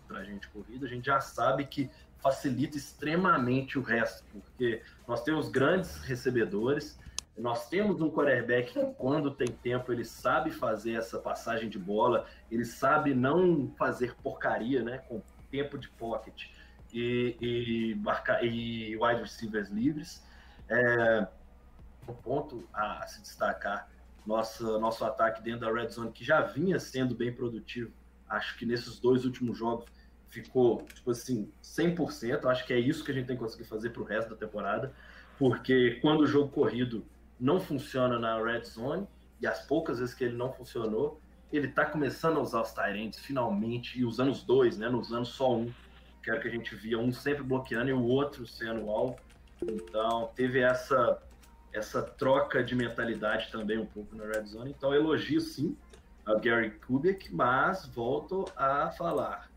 para a gente corrida. A gente já sabe que facilita extremamente o resto, porque nós temos grandes recebedores, nós temos um quarterback que, quando tem tempo, ele sabe fazer essa passagem de bola, ele sabe não fazer porcaria, né, com tempo de pocket e, e, marcar, e wide receivers livres. É, ponto a se destacar, nossa, nosso ataque dentro da red zone, que já vinha sendo bem produtivo, acho que nesses dois últimos jogos ficou, tipo assim, 100%. Acho que é isso que a gente tem que conseguir fazer para o resto da temporada, porque quando o jogo corrido não funciona na red zone, e as poucas vezes que ele não funcionou, ele está começando a usar os Tyrants finalmente, e usando os dois, né? Não usando só um, que era que a gente via um sempre bloqueando e o outro sendo alvo. Então, teve essa, essa troca de mentalidade também um pouco na red zone. Então, elogio sim a Gary Kubiak, mas volto a falar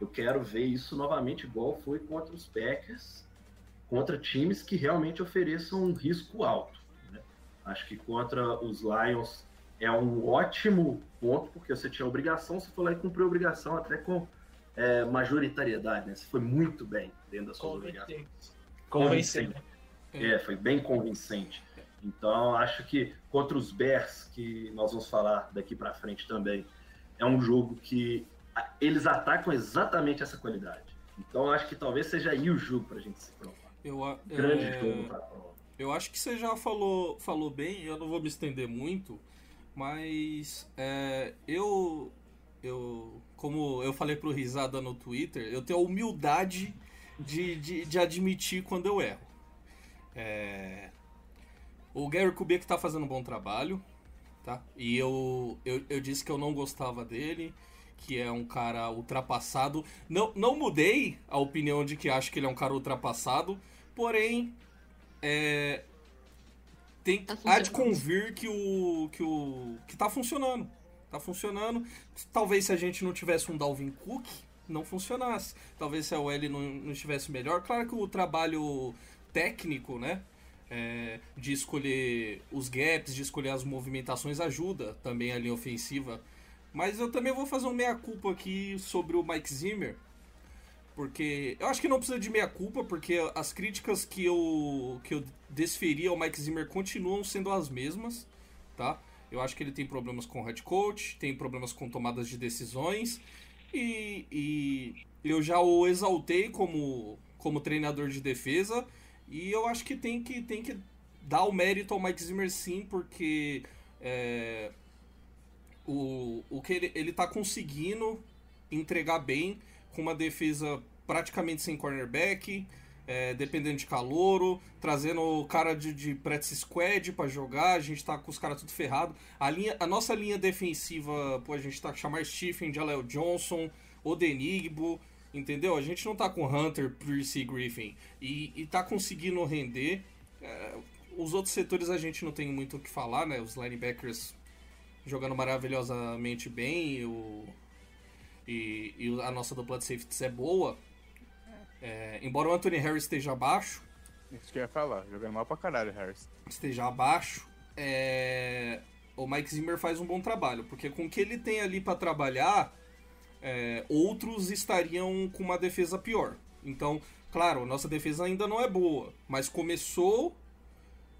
eu quero ver isso novamente, igual foi contra os Packers, contra times que realmente ofereçam um risco alto. Né? Acho que contra os Lions é um ótimo ponto, porque você tinha obrigação, você foi lá e cumpriu a obrigação até com é, majoritariedade, né? Você foi muito bem dentro das suas obrigações. Convencente. É, foi bem convincente. Então, acho que contra os Bears, que nós vamos falar daqui para frente também, é um jogo que eles atacam exatamente essa qualidade. Então acho que talvez seja aí o jogo pra gente se provar. Eu, a- Grande é, jogo pra prova. Eu acho que você já falou, falou bem, eu não vou me estender muito, mas é, eu, eu, como eu falei pro Risada no Twitter, eu tenho a humildade de, de, de admitir quando eu erro. É, o Gary Kubiak tá fazendo um bom trabalho, tá? E eu, eu, eu disse que eu não gostava dele, que é um cara ultrapassado. Não, não mudei a opinião de que acho que ele é um cara ultrapassado, porém, é, tem, Tá há de convir que o, que o que tá funcionando. Tá funcionando. Talvez se a gente não tivesse um Dalvin Cook, não funcionasse. Talvez se a OL não, não estivesse melhor. Claro que o trabalho técnico, né? é, de escolher os gaps, de escolher as movimentações ajuda também a linha ofensiva. Mas eu também vou fazer um meia-culpa aqui sobre o Mike Zimmer. Porque eu acho que não precisa de meia-culpa, porque as críticas que eu, que eu desferi ao Mike Zimmer continuam sendo as mesmas, tá? Eu acho que ele tem problemas com o head coach, tem problemas com tomadas de decisões, e, e eu já o exaltei como, como treinador de defesa, e eu acho que tem que, tem que dar o mérito ao Mike Zimmer sim, porque é, o, o que ele, ele tá conseguindo entregar bem com uma defesa praticamente sem cornerback, é, dependendo de calouro, trazendo o cara de, de practice squad pra jogar, a gente tá com os caras tudo ferrado. A, linha, a nossa linha defensiva, pô, a gente tá com Chamar Stephen, Jaleel Johnson, Odenigbo, entendeu? A gente não tá com Hunter, Pierce e Griffin. E, e tá conseguindo render. É, os outros setores a gente não tem muito o que falar, né? Os linebackers jogando maravilhosamente bem, e, o, e, e a nossa dupla de safeties é boa. É, embora o Anthony Harris esteja abaixo, Isso que eu ia falar, jogando mal pra caralho, Harris. esteja abaixo, é, o Mike Zimmer faz um bom trabalho, porque com o que ele tem ali pra trabalhar, é, outros estariam com uma defesa pior. Então, claro, nossa defesa ainda não é boa, mas começou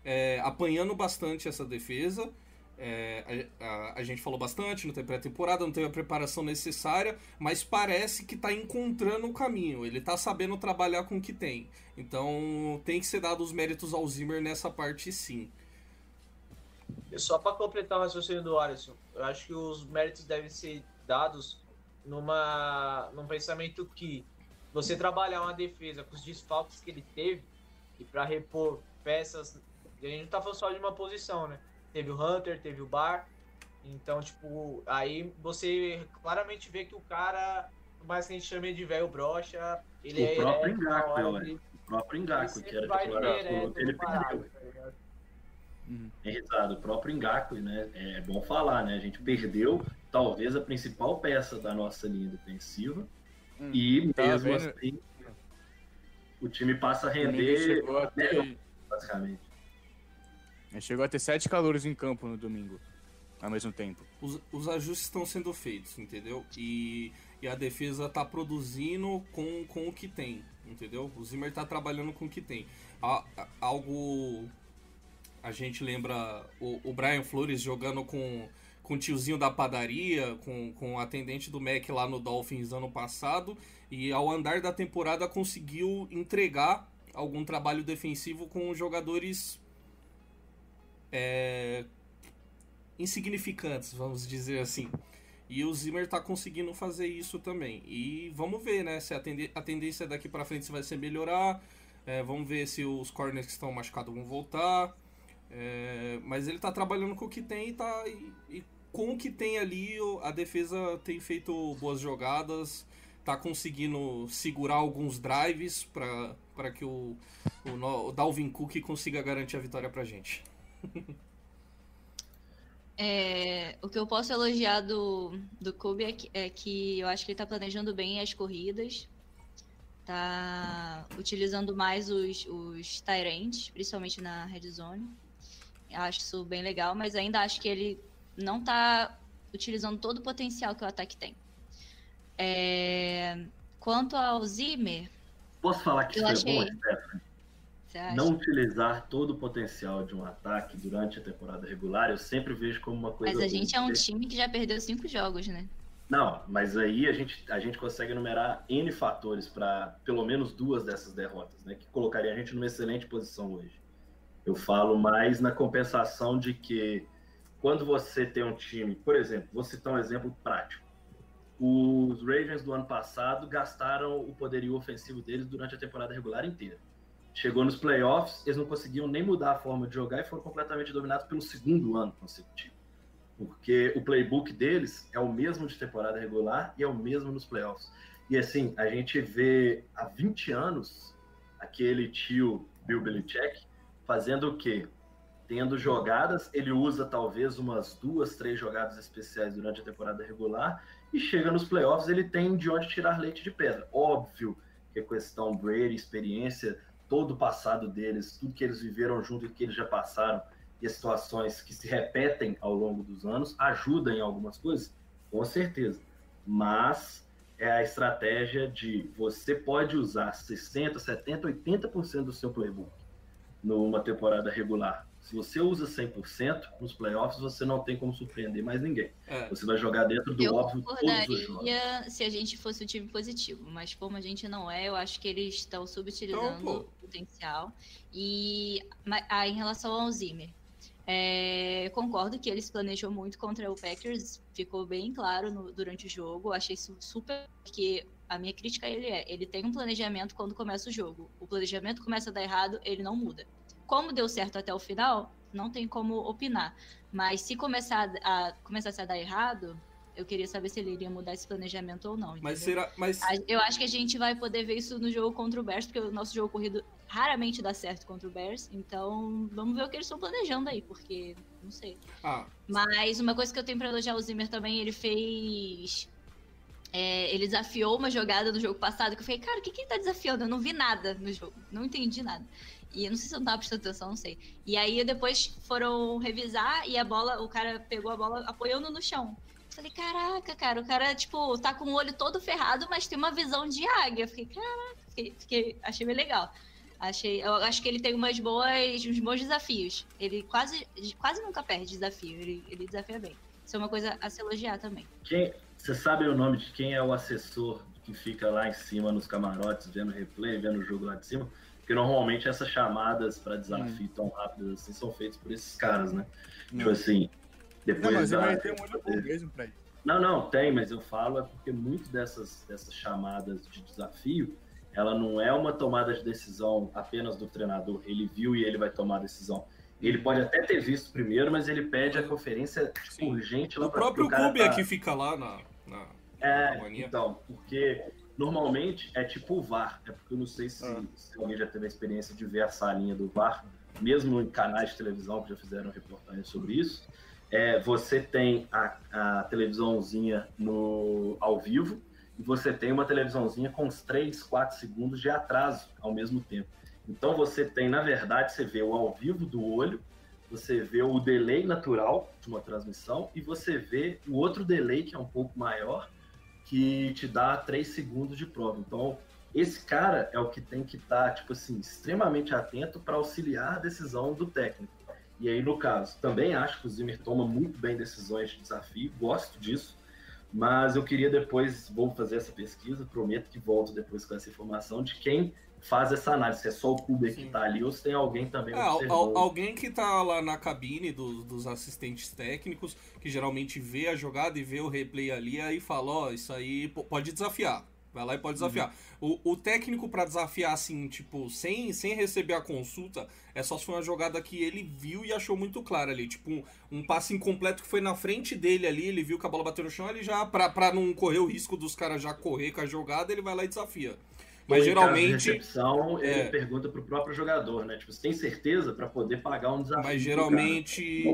é, apanhando bastante essa defesa. É, a, a- a gente falou bastante, não tem pré-temporada, não teve a preparação necessária, mas parece que tá encontrando o caminho. Ele tá sabendo trabalhar com o que tem. Então tem que ser dado os méritos ao Zimmer nessa parte sim. E só para completar o raciocínio do Alisson, eu acho que os méritos devem ser dados numa, num pensamento que você trabalhar uma defesa com os desfalques que ele teve e para repor peças, a gente não tá falando só de uma posição, né? Teve o Hunter, teve o Bar, então, tipo, aí você claramente vê que o cara, por mais que a gente chame ele de velho brocha, ele O é... próprio é na hora ué. de- O próprio ele sempre que era titular absoluto, ele parado, perdeu. tá ligado? É risado, o próprio Ngaku, né? É bom falar, né? A gente perdeu talvez a principal peça da nossa linha defensiva Hum, e tá mesmo vendo? assim o time passa a render chegou a ter, basicamente. chegou a ter sete calores em campo no domingo, ao mesmo tempo. Os, os ajustes estão sendo feitos, entendeu? E, e a defesa tá produzindo com, com o que tem, entendeu? O Zimmer tá trabalhando com o que tem. A- a- algo. A gente lembra o, o Brian Flores jogando com, com o tiozinho da padaria, com, com o atendente do Mac lá no Dolphins ano passado, e ao andar da temporada conseguiu entregar algum trabalho defensivo com jogadores é, insignificantes, vamos dizer assim. E o Zimmer tá conseguindo fazer isso também. E vamos ver, né? Se a, a tendência daqui pra frente vai ser melhorar. É, vamos ver se os corners que estão machucados vão voltar. É, mas ele tá trabalhando com o que tem e, tá, e, e com o que tem ali, a defesa tem feito boas jogadas. Tá conseguindo segurar alguns drives para que o, o, o Dalvin Cook consiga garantir a vitória pra gente. É, o que eu posso elogiar do, do Kobe é que, é que eu acho que ele tá planejando bem as corridas. Tá utilizando mais os, os Tyrants, principalmente na red zone. Acho isso bem legal, mas ainda acho que ele não tá utilizando todo o potencial que o ataque tem. É, quanto ao Zimmer, Posso falar que isso é bom, achei. Stefan? você acha? Não utilizar todo o potencial de um ataque durante a temporada regular, eu sempre vejo como uma coisa Mas a gente é um time que já perdeu cinco jogos, né? Não, mas aí a gente, a gente consegue enumerar N fatores para pelo menos duas dessas derrotas, né? Que colocaria a gente numa excelente posição hoje. Eu falo mais na compensação de que quando você tem um time, por exemplo, vou citar um exemplo prático. Os Ravens do ano passado gastaram o poderio ofensivo deles durante a temporada regular inteira. Chegou nos playoffs, eles não conseguiam nem mudar a forma de jogar e foram completamente dominados pelo segundo ano consecutivo porque o playbook deles é o mesmo de temporada regular e é o mesmo nos playoffs. E assim, a gente vê há 20 anos aquele tio Bill Belichick fazendo o quê? Tendo jogadas, ele usa talvez umas duas, três jogadas especiais durante a temporada regular e chega nos playoffs, ele tem de onde tirar leite de pedra. Óbvio que a questão Brady, experiência, todo o passado deles, tudo que eles viveram junto e que eles já passaram, e as situações que se repetem ao longo dos anos ajudam em algumas coisas? Com certeza. Mas é a estratégia de você pode usar 60, 70, 80% do seu playbook numa temporada regular. Se você usa 100%, nos playoffs você não tem como surpreender mais ninguém. É, Você vai jogar dentro do Eu óbvio todos os jogos. concordaria se a gente fosse o time positivo, mas como a gente não é, eu acho que eles estão subutilizando Então, o potencial. E ah, em relação ao Zimmer, é, eu concordo que eles planejou muito contra o Packers, ficou bem claro no- durante o jogo. Eu achei isso super. Porque a minha crítica a ele é: ele tem um planejamento quando começa o jogo. O planejamento começa a dar errado, ele não muda. Como deu certo até o final, não tem como opinar. Mas se começar a, começasse a dar errado, eu queria saber se ele iria mudar esse planejamento ou não. mas entendeu? será. Mas, Eu acho que a gente vai poder ver isso no jogo contra o Bears, porque o nosso jogo corrido raramente dá certo contra o Bears. Então, vamos ver o que eles estão planejando aí, porque não sei. ah, Mas uma coisa que eu tenho pra elogiar o Zimmer também, ele fez. é, ele desafiou uma jogada do jogo passado que eu falei, cara, o que, que ele tá desafiando? Eu não vi nada no jogo, não entendi nada. E eu não sei se eu não tava prestando atenção, não sei. E aí depois foram revisar e a bola, o cara pegou a bola apoiando no chão. Falei, caraca, cara, o cara, tipo, tá com o olho todo ferrado, mas tem uma visão de águia. Fiquei, caraca, fiquei, fiquei- achei bem legal. Achei, eu acho que ele tem umas boas, uns bons desafios. Ele quase, quase nunca perde desafio. Ele, ele desafia bem. Isso é uma coisa a se elogiar também. Quem, você sabe o nome de quem é o assessor que fica lá em cima nos camarotes, vendo replay, vendo o jogo lá de cima? Porque normalmente essas chamadas para desafio tão rápidas assim são feitas por esses caras, né? Tipo assim, Não, depois mas ele da- um olho bom mesmo pra ele. Não, não, tem, mas eu falo é porque muito dessas, dessas chamadas de desafio, ela não é uma tomada de decisão apenas do treinador. Ele viu e ele vai tomar a decisão. Ele pode até ter visto primeiro, mas ele pede a conferência tipo, urgente lá O próprio clube tá- aqui fica lá na. na... É, mania. então, porque normalmente é tipo o VAR. É porque eu não sei se, Ah. se alguém já teve a experiência de ver a salinha do VAR, mesmo em canais de televisão que já fizeram reportagem sobre isso. É, você tem a, a televisãozinha no, ao vivo e você tem uma televisãozinha com uns 3, 4 segundos de atraso ao mesmo tempo. Então você tem, na verdade, você vê o ao vivo do olho, você vê o delay natural de uma transmissão e você vê o outro delay que é um pouco maior, que te dá 3 segundos de prova. Então, esse cara é o que tem que estar, tipo assim, extremamente atento para auxiliar a decisão do técnico. E aí, no caso, também acho que o Zimmer toma muito bem decisões de desafio, gosto disso, mas eu queria depois, vou fazer essa pesquisa, prometo que volto depois com essa informação de quem faz essa análise, se é só o Kuber que tá ali ou se tem alguém também É, al- observando. al- alguém que tá lá na cabine dos, dos assistentes técnicos, que geralmente vê a jogada e vê o replay ali, aí fala, ó, isso aí po- pode desafiar. Vai lá e pode desafiar. O, o técnico pra desafiar, assim, tipo, sem, sem receber a consulta, é só se foi uma jogada que ele viu e achou muito clara ali. Tipo, um, um passe incompleto que foi na frente dele ali, ele viu que a bola bateu no chão, ele já, pra, pra não correr o risco dos caras já correr com a jogada, ele vai lá e desafia. Mas Ou em caso de geralmente. recepção, é. ele pergunta pro próprio jogador, né? Tipo, você tem certeza para poder pagar um desafio? Mas geralmente,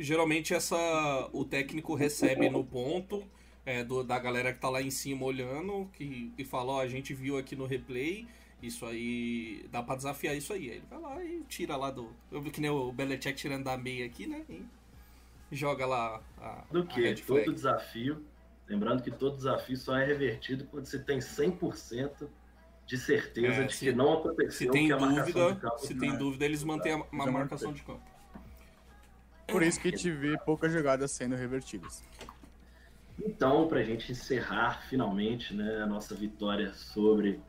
geralmente essa o técnico recebe no ponto é, do- da galera que tá lá em cima olhando, que, que fala, ó, a gente viu aqui no replay, isso aí dá pra desafiar isso aí. Aí ele vai lá e tira lá do. Eu vi que nem o Belichick tirando da meia aqui, né? E joga lá a, Do que? Todo desafio. Lembrando que todo desafio só é revertido quando você tem 100% de certeza É, de se- que não Se aconteceu tem que a marcação dúvida, se não tem é. dúvida, eles mantêm a, uma marcação de campo. Por isso que a gente vê poucas jogadas sendo revertidas. Então, para a gente encerrar finalmente né, a nossa vitória sobre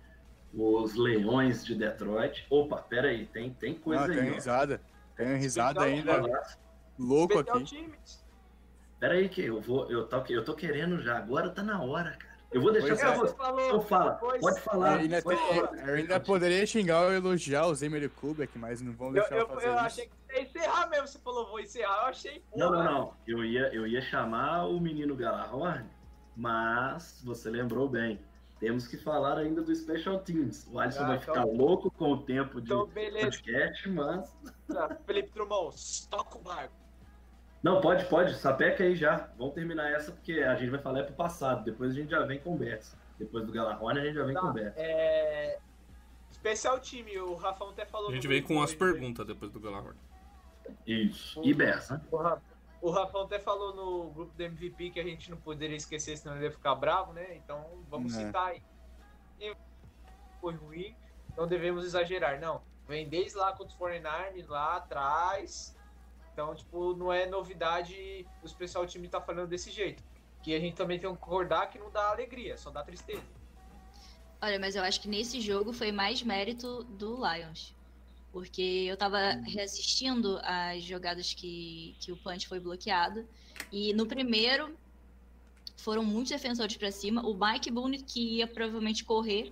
os Leões de Detroit. Opa, pera aí, tem, tem coisa Ah, tem aí. risada. Tem risada Especial ainda Falar- louco Especial aqui. times. Pera aí que eu vou, eu tô, eu tô querendo já. Agora tá na hora, cara. Eu vou deixar pra é. você. falou. Então fala, Pois- pode falar. Eu ainda, pode falar. eu ainda poderia xingar ou elogiar o Zimmer e o Kubek, mas não vão deixar eu, eu, fazer eu isso. achei que você ia encerrar mesmo. Você falou, vou encerrar. Eu achei. Não, não, não. Eu ia, eu ia chamar o menino Galahorn, mas você lembrou bem. Temos que falar ainda do Special Teams. O Alisson Ah, vai então- ficar louco com o tempo de Então, beleza. podcast, mas. Tá, Felipe Drummond, toca o barco. Não, pode, pode. Sapeca aí já. Vamos terminar essa, porque a gente vai falar pro passado. Depois a gente já vem com o Bertz. Depois do Galahorn, a gente já vem Tá, com o Bertz. É... Especial time, o Rafão até falou. A gente vem com as hoje, perguntas depois do Galahorn. Isso. E Bertz, né? O, Ra- o Rafão até falou no grupo do MVP que a gente não poderia esquecer, senão ele ia ficar bravo, né? Então vamos É. citar aí. E Foi ruim, não devemos exagerar. Não, vem desde lá contra os 49 lá atrás. Então, tipo, não é novidade o especial time tá falando desse jeito. Que a gente também tem que concordar que não dá alegria, só dá tristeza. Olha, mas eu acho que nesse jogo foi mais mérito do Lions. Porque eu tava reassistindo as jogadas que, que o punch foi bloqueado. E no primeiro, foram muitos defensores pra cima. O Mike Boone, que ia provavelmente correr,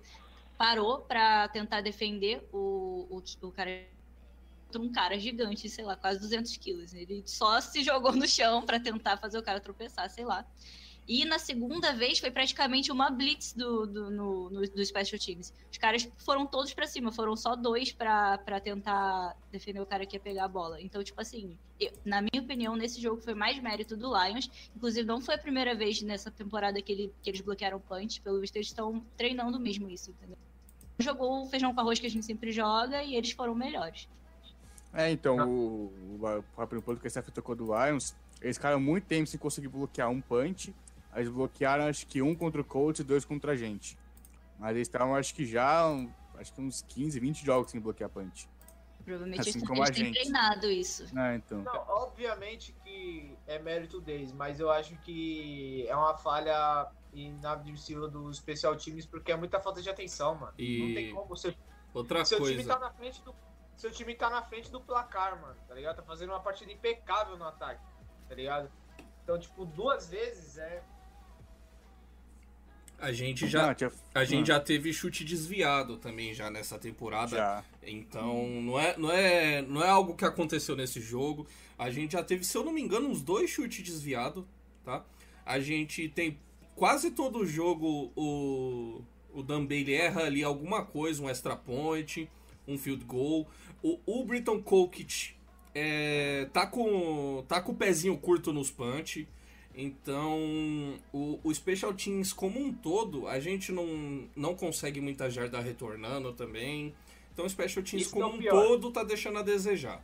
parou pra tentar defender o, o, o cara. Um cara gigante, sei lá, quase 200 quilos. Ele só se jogou no chão pra tentar fazer o cara tropeçar, sei lá. E na segunda vez foi praticamente uma blitz do, do, no, no, do Special Teams. Os caras foram todos pra cima, foram só dois pra tentar defender o cara que ia pegar a bola. Então, tipo assim, eu- na minha opinião, nesse jogo foi mais mérito do Lions. Inclusive, não foi a primeira vez nessa temporada que, ele, que eles bloquearam punch. Pelo visto, eles estão treinando mesmo isso, entendeu? Jogou o feijão com arroz que a gente sempre joga e eles foram melhores. É, então, o, o, o próprio ponto que você tocou do Lions, eles ficaram muito tempo sem conseguir bloquear um punch. Aí Eles bloquearam, acho que um contra o Colts e dois contra a gente. Mas eles estavam, acho que já, acho que uns 15, 20 jogos sem bloquear punch. Provavelmente Assim eles, têm gente. treinado isso. Ah, então. Não, obviamente que é mérito deles, mas eu acho que é uma falha inadmissível dos especial times porque é muita falta de atenção, mano. E- Não tem como. Seu, Outra seu time coisa. tá na frente do. Seu time tá na frente do placar, mano, tá ligado? Tá fazendo uma partida impecável no ataque, tá ligado? Então, tipo, duas vezes é. A gente já, Não, tinha- a gente Ah, já teve chute desviado também já nessa temporada. já. Então, não é, não, é, não é algo que aconteceu nesse jogo. A gente já teve, se eu não me engano, uns dois chutes desviados, tá? A gente tem quase todo jogo o, o Dan Bailey erra ali alguma coisa, um extra point, um field goal. O, o Britton Kolkit é, tá, com, tá com o pezinho curto nos punch. Então, o, o Special Teams como um todo, a gente não, não consegue muita jarda retornando também. Então o Special Teams Isso que é como um todo tá deixando a desejar.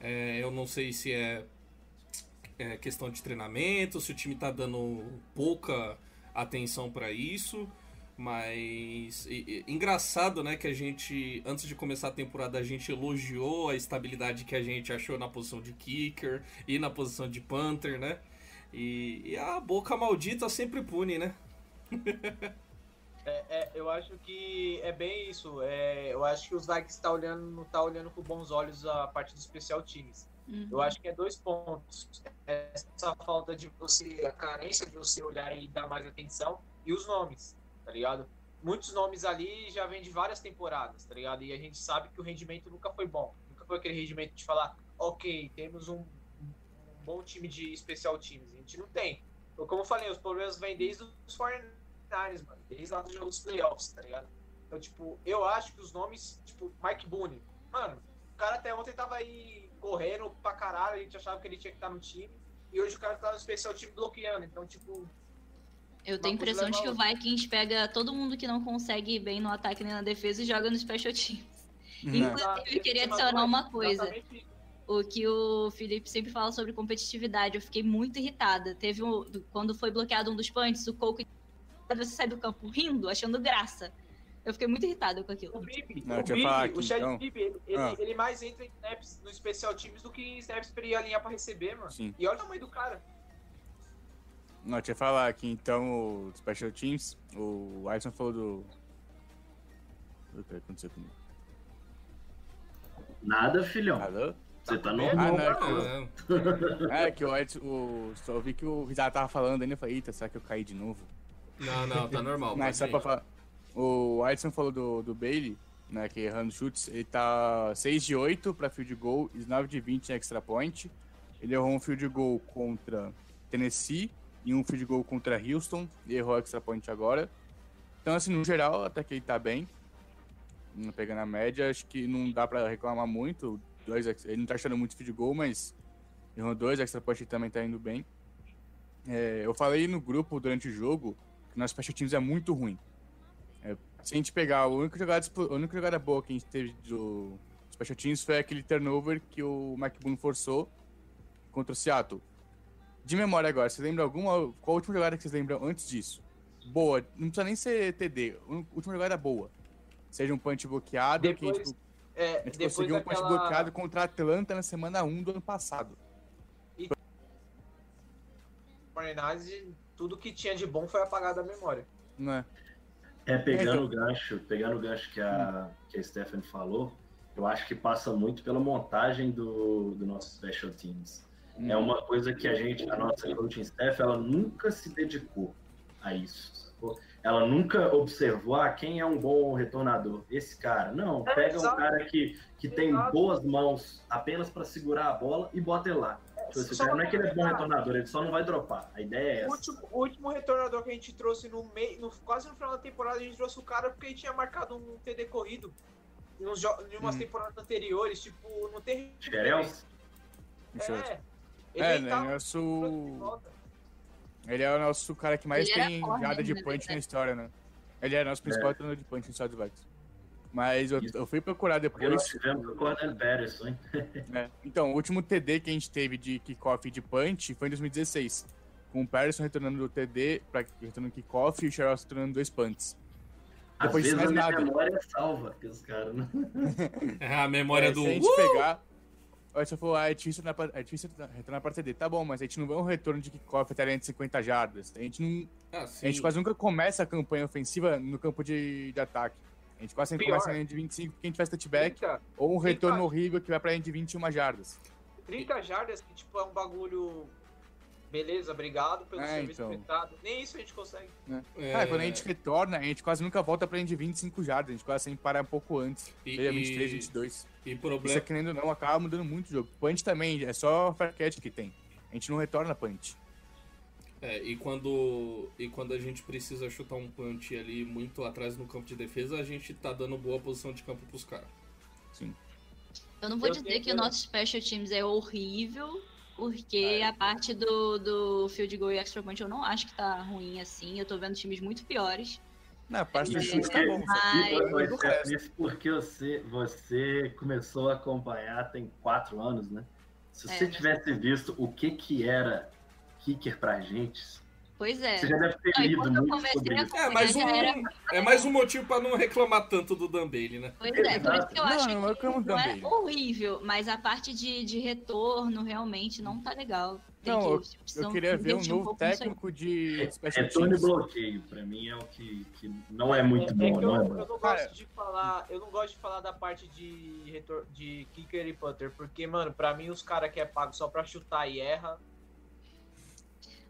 É, eu não sei se é, é questão de treinamento, se o time tá dando pouca atenção para isso. Mas e- e- engraçado, né, que a gente antes de começar a temporada a gente elogiou a estabilidade que a gente achou na posição de kicker e na posição de punter, né? E, e a boca maldita sempre pune, né? É, é, eu acho que é bem isso. É, eu acho que os Vikings tá olhando, não tá olhando com bons olhos a parte dos especial times. Uhum. Eu acho que é dois pontos. Essa falta de você, a carência de você olhar e dar mais atenção, e os nomes, tá ligado? Muitos nomes ali já vêm de várias temporadas, tá ligado? E a gente sabe que o rendimento nunca foi bom. Nunca foi aquele rendimento de falar, ok, temos um, bom time de especial times. A gente não tem. Então, como eu falei, os problemas vêm desde os 49ers, mano. Desde lá dos playoffs, tá ligado? Então, tipo, eu acho que os nomes, tipo, Mike Boone, mano, o cara até ontem tava aí correndo pra caralho, a gente achava que ele tinha que estar no time. E hoje o cara tá no especial time bloqueando. Então, tipo, Eu tenho a impressão de que o Vikings pega todo mundo que não consegue ir bem no ataque nem na defesa e joga no special teams. Né? Inclusive, eu queria adicionar uma coisa. O que o Felipe sempre fala sobre competitividade. Eu fiquei muito irritada. Teve um, quando foi bloqueado um dos punts, o Coco você sai do campo rindo, achando graça. Eu fiquei muito irritada com aquilo. O Bibi, Não, o, Bibi, falar aqui, o Chad então. Bibi, ele, ele- Ah. ele mais entra em snaps no especial times do que em snaps pra ele alinhar pra receber, mano. Sim. E olha o tamanho do cara. Não, eu falar aqui então o Special Teams. O Alisson falou do. O que aconteceu comigo? Nada, filhão. Alô? Você tá com normal. Ah, não, é que É, É que o Edson. O, só vi que o Rizado tava falando ainda. Eu falei, eita, será que eu caí de novo? não, não, tá normal. Mas só pode pra falar. O Edson falou do, do Bailey, né? Que errando chutes. Ele tá 6 de 8 pra field goal e 9 de 20 em extra point. Ele errou um field goal contra Tennessee e um field goal contra Houston. E errou extra point agora. Então, assim, no geral, até que ele tá bem. Pegando a média, acho que não dá pra reclamar muito. Dois, ele não tá achando muito field goal, mas errou dois, extra point também tá indo bem. É, eu falei no grupo durante o jogo que nosso special teams é muito ruim. É, se a gente pegar a única jogada, a única jogada boa que a gente teve do special teams foi aquele turnover que o Mike Boone forçou contra o Seattle. De memória agora, você lembra alguma. Qual a última jogada que vocês lembram antes disso? Boa, não precisa nem ser TD, a última jogada boa. Seja um punch bloqueado, que a Depois, gente, é, a gente depois conseguiu um punch bloqueado contra a Atlanta na semana 1 do ano passado. 49ers, tudo que tinha de bom foi apagado da memória. Não é? É, pegando o gancho, pegando o gancho que a, que a Stephanie falou, eu acho que passa muito pela montagem do, do nosso Special Teams. É uma coisa que a gente, a nossa coaching staff, ela nunca se dedicou a isso. sacou? Ela nunca observou ah, quem é um bom retornador. Esse cara. Não, É, pega um cara que, que tem Exato. boas mãos apenas para segurar a bola e bota ele lá. Tipo, esse Só cara não é que ele é bom retornador, ele só não vai dropar. A ideia é O essa. último, o último retornador que a gente trouxe no meio, no, quase no final da temporada, a gente trouxe o cara porque ele tinha marcado um TD corrido em, uns em umas Hum. temporadas anteriores, tipo, não tem. Deixa eu- É, É, ele né? tava- Nosso... Ele é o nosso cara que mais Ele tem jada de na punch verdade. na história, né? Ele é nosso principal treinador de punch no Estado do Vikings. Mas eu, eu fui procurar nós depois. tivemos o Cornel Patterson, hein? né? Então, o último TD que a gente teve de kickoff e de punch foi em 2016. Com o Patterson retornando do TD, pra, retornando kickoff e o Charles retornando dois punts. Às Depois disso, vezes a nada. memória é salva, que os caras, né? É a memória É, do. Se a gente Uh! pegar. Olha, se eu for, a Letícia na, a Letícia retorna na partida dele. Tá bom, mas a gente não vê um retorno de kickoff até além de 50 jardas. A gente não. Ah, A gente quase nunca começa a campanha ofensiva no campo de, de ataque. A gente quase sempre Pior. começa na de 25 porque a gente faz touchback 30, ou um retorno cara. horrível que vai pra linha de 21 jardas. 30 jardas, que tipo, é um bagulho. Beleza, obrigado pelo É, serviço então. prestado. Nem isso a gente consegue. É, Cara, quando a gente retorna, a gente quase nunca volta pra de 25 jardas. A gente quase sempre para um pouco antes. E- Seria e- 23, 22. E Isso problema. é querendo ou não, acaba mudando muito o jogo. Punch também, é só fair catch que tem. A gente não retorna punch. É, e quando, e quando a gente precisa chutar um punch ali muito atrás no campo de defesa, a gente tá dando boa posição de campo pros caras. Sim. Eu não vou Eu dizer que o nosso Special Teams é horrível, porque a parte do, do Field Goal e Extra Point eu não acho que tá ruim assim. Eu tô vendo times muito piores. Na parte do É, chute tá bom. mas- resto- isso porque você, você começou a acompanhar tem quatro anos, né? Se É, você mas- tivesse visto o que que era kicker pra gente, Pois é. você já deve ter Não, lido quando eu muito comecei sobre a isso. É, mais um, era- é mais um motivo pra não reclamar tanto do Dan Bailey, né? Pois é, por isso que eu Não, acho não é que não é horrível, mas a parte de, de retorno realmente não tá legal. Tem Não, que, eu- Eu queria ver um novo aí. técnico de special Retorno e bloqueio, pra mim é o que, que não é muito é, bom, é que eu, não é eu não gosto de falar. Eu não gosto de falar da parte de retor de kicker e punter, porque, mano, pra mim os caras que é pago só pra chutar e erra.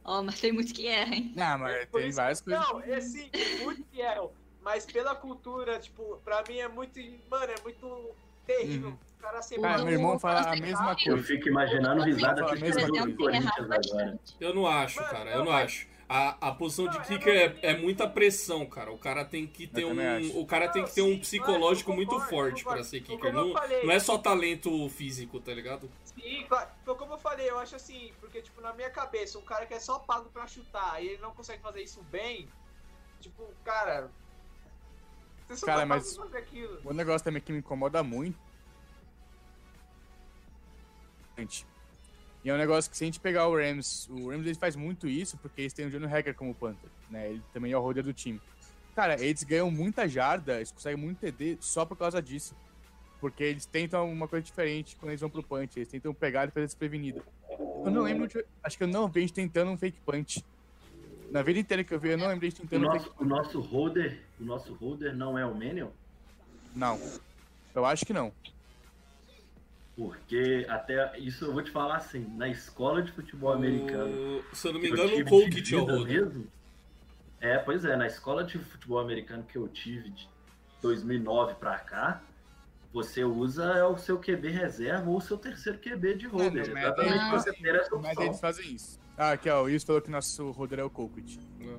Ó, mas tem muito que erra, hein? Não, mas Por tem isso- várias coisas. Não, é sim, muito que erram. Mas pela cultura, tipo, pra mim é muito. Mano, é muito terrível. Uhum. O cara sempre. Cara, meu irmão fala a mesma Eu coisa. fico imaginando risada jogo coisa. do Corinthians agora. Eu não acho, cara, eu não acho. A, a posição de kicker é, é muita pressão, cara. O cara tem que ter um. O cara tem que ter um psicológico muito forte pra ser kicker. Não, não é só talento físico, tá ligado? Sim, claro. Foi como eu falei, eu acho assim, porque, tipo, na minha cabeça, um cara que é só pago pra chutar e ele não consegue fazer isso bem, tipo, cara. Você só Cara, tá mas- pra fazer aquilo. O negócio também que me incomoda muito. E é um negócio que se a gente pegar o Rams, o Rams ele faz muito isso porque eles têm o Johnny Hacker como punter, né? Ele também é o holder do time. Cara, eles ganham muita jarda, eles conseguem muito TD só por causa disso. Porque eles tentam uma coisa diferente quando eles vão pro punch, eles tentam pegar e fazer desprevenido. Eu não lembro, de, acho que eu não vi a gente tentando um fake punch. Na vida inteira que eu vi, eu não lembro a gente O tentando um fake nosso, o nosso holder, o nosso holder não é o Manuel, Não. Eu acho que não. Porque até isso eu vou te falar assim, na escola de futebol americano, O- se eu não me engano, o que tinha mesmo, É, pois é, na escola de futebol americano que eu tive de 2009 pra cá, você usa é o seu QB reserva ou o seu terceiro QB de holder. não, mas exatamente você ter essa Mas opção. eles fazem isso. Ah, aqui ó, o Wilson falou que nosso holder é o Colquitt. É.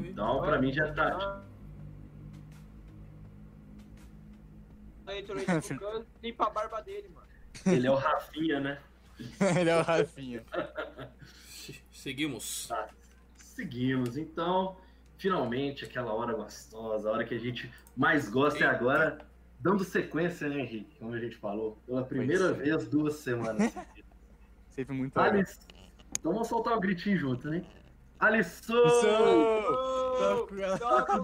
Então, pra mim já tá. Aí canto, limpa a barba dele, mano. Ele é o Rafinha, né? Ele é o Rafinha. Se- Seguimos. Seguimos. Então, finalmente, aquela hora gostosa, a hora que a gente mais gosta é Eita. agora, dando sequência, né, Henrique? Como a gente falou, pela primeira é. vez, duas semanas. Sempre muito. Alisson. Então vamos soltar o gritinho junto, né? Alisson! Toca o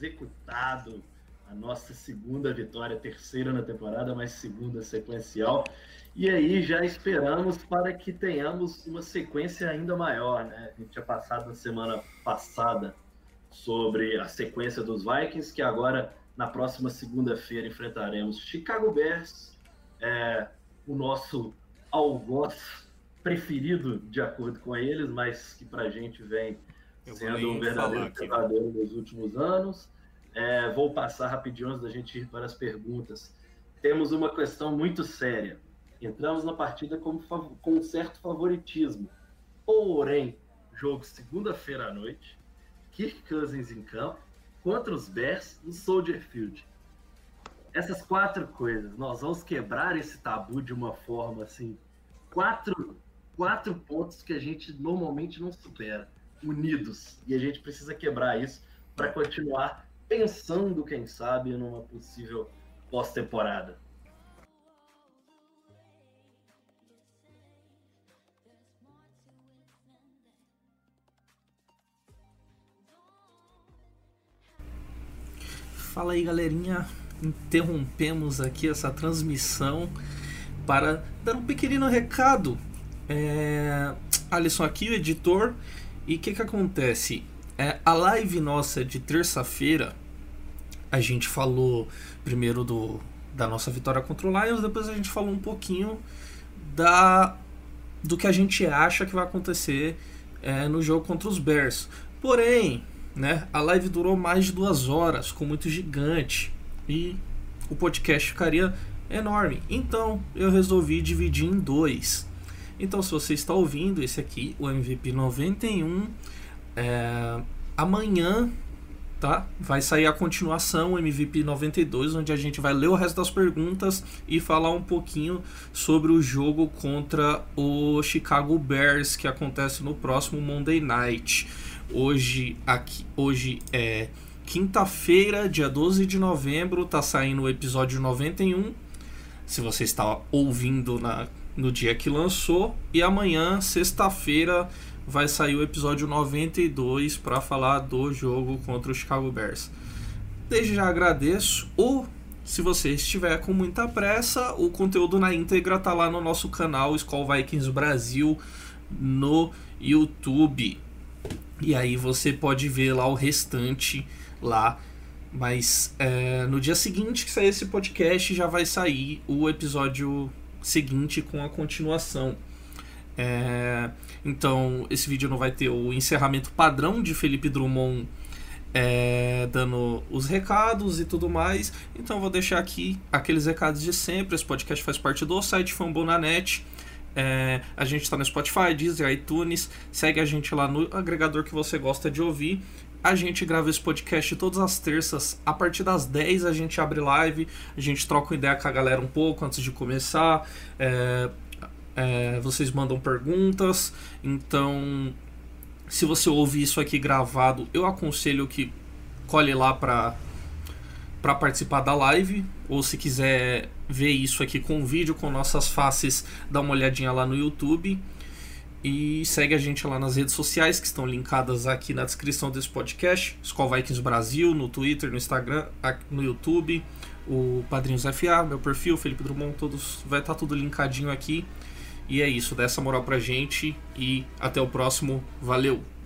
executado a nossa segunda vitória, terceira na temporada, mas segunda sequencial. E aí já esperamos para que tenhamos uma sequência ainda maior, né? A gente tinha passado na semana passada sobre a sequência dos Vikings, que agora na próxima segunda-feira enfrentaremos Chicago Bears, é, o nosso algoz preferido de acordo com eles, mas que pra gente vem Eu sendo um verdadeiro aqui. pesadelo nos últimos anos. É, vou passar rapidinho antes da gente ir para as perguntas. Temos uma questão muito séria. Entramos na partida com, com um certo favoritismo. Porém, jogo segunda-feira à noite, Kirk Cousins em campo, contra os Bears no Soldier Field. Essas quatro coisas, nós vamos quebrar esse tabu de uma forma assim. Quatro, quatro pontos que a gente normalmente não supera. Unidos. E a gente precisa quebrar isso para continuar pensando, quem sabe, numa possível pós-temporada. Fala aí, galerinha. Interrompemos aqui essa transmissão para dar um pequenino recado. É... Alisson aqui, o editor. E o que, que acontece? É, a live nossa de terça-feira, a gente falou primeiro do, da nossa vitória contra o Lions, depois a gente falou um pouquinho da do que a gente acha que vai acontecer é, no jogo contra os Bears. Porém, né, a live durou mais de duas horas, ficou muito gigante e o podcast ficaria enorme. Então eu resolvi dividir em dois. Então, se você está ouvindo esse aqui, o MVP 91, é, amanhã tá? Vai sair a continuação, o MVP 92, onde a gente vai ler o resto das perguntas e falar um pouquinho sobre o jogo contra o Chicago Bears que acontece no próximo Monday Night. Hoje aqui, hoje é quinta-feira, dia 12 de novembro, tá saindo o episódio 91. Se você está ouvindo na, no dia que lançou, e amanhã, sexta-feira, vai sair o episódio 92 para falar do jogo contra o Chicago Bears. Desde já agradeço. Ou, se você estiver com muita pressa, o conteúdo na íntegra tá lá no nosso canal Skull Vikings Brasil no YouTube. E aí você pode ver lá o restante lá. Mas é, no dia seguinte que sair esse podcast já vai sair o episódio seguinte com a continuação. É, então, esse vídeo não vai ter o encerramento padrão de Felipe Drummond é, dando os recados e tudo mais. Então, vou deixar aqui aqueles recados de sempre. Esse podcast faz parte do site Fambonanet. É, a gente está no Spotify, Deezer, iTunes. Segue a gente lá no agregador que você gosta de ouvir. A gente grava esse podcast todas as terças. A partir das 10 a gente abre live. A gente troca ideia com a galera um pouco antes de começar. É, é, vocês mandam perguntas. Então, se você ouvir isso aqui gravado, eu aconselho que colhe lá para para participar da live, ou se quiser ver isso aqui com vídeo, com nossas faces, dá uma olhadinha lá no YouTube. E segue a gente lá nas redes sociais que estão linkadas aqui na descrição desse podcast. Skull Vikings Brasil, no Twitter, no Instagram, no YouTube, o Padrinhos FA, meu perfil, Felipe Drummond, todos vai estar tudo linkadinho aqui. E é isso, dá essa moral pra gente e até o próximo. Valeu!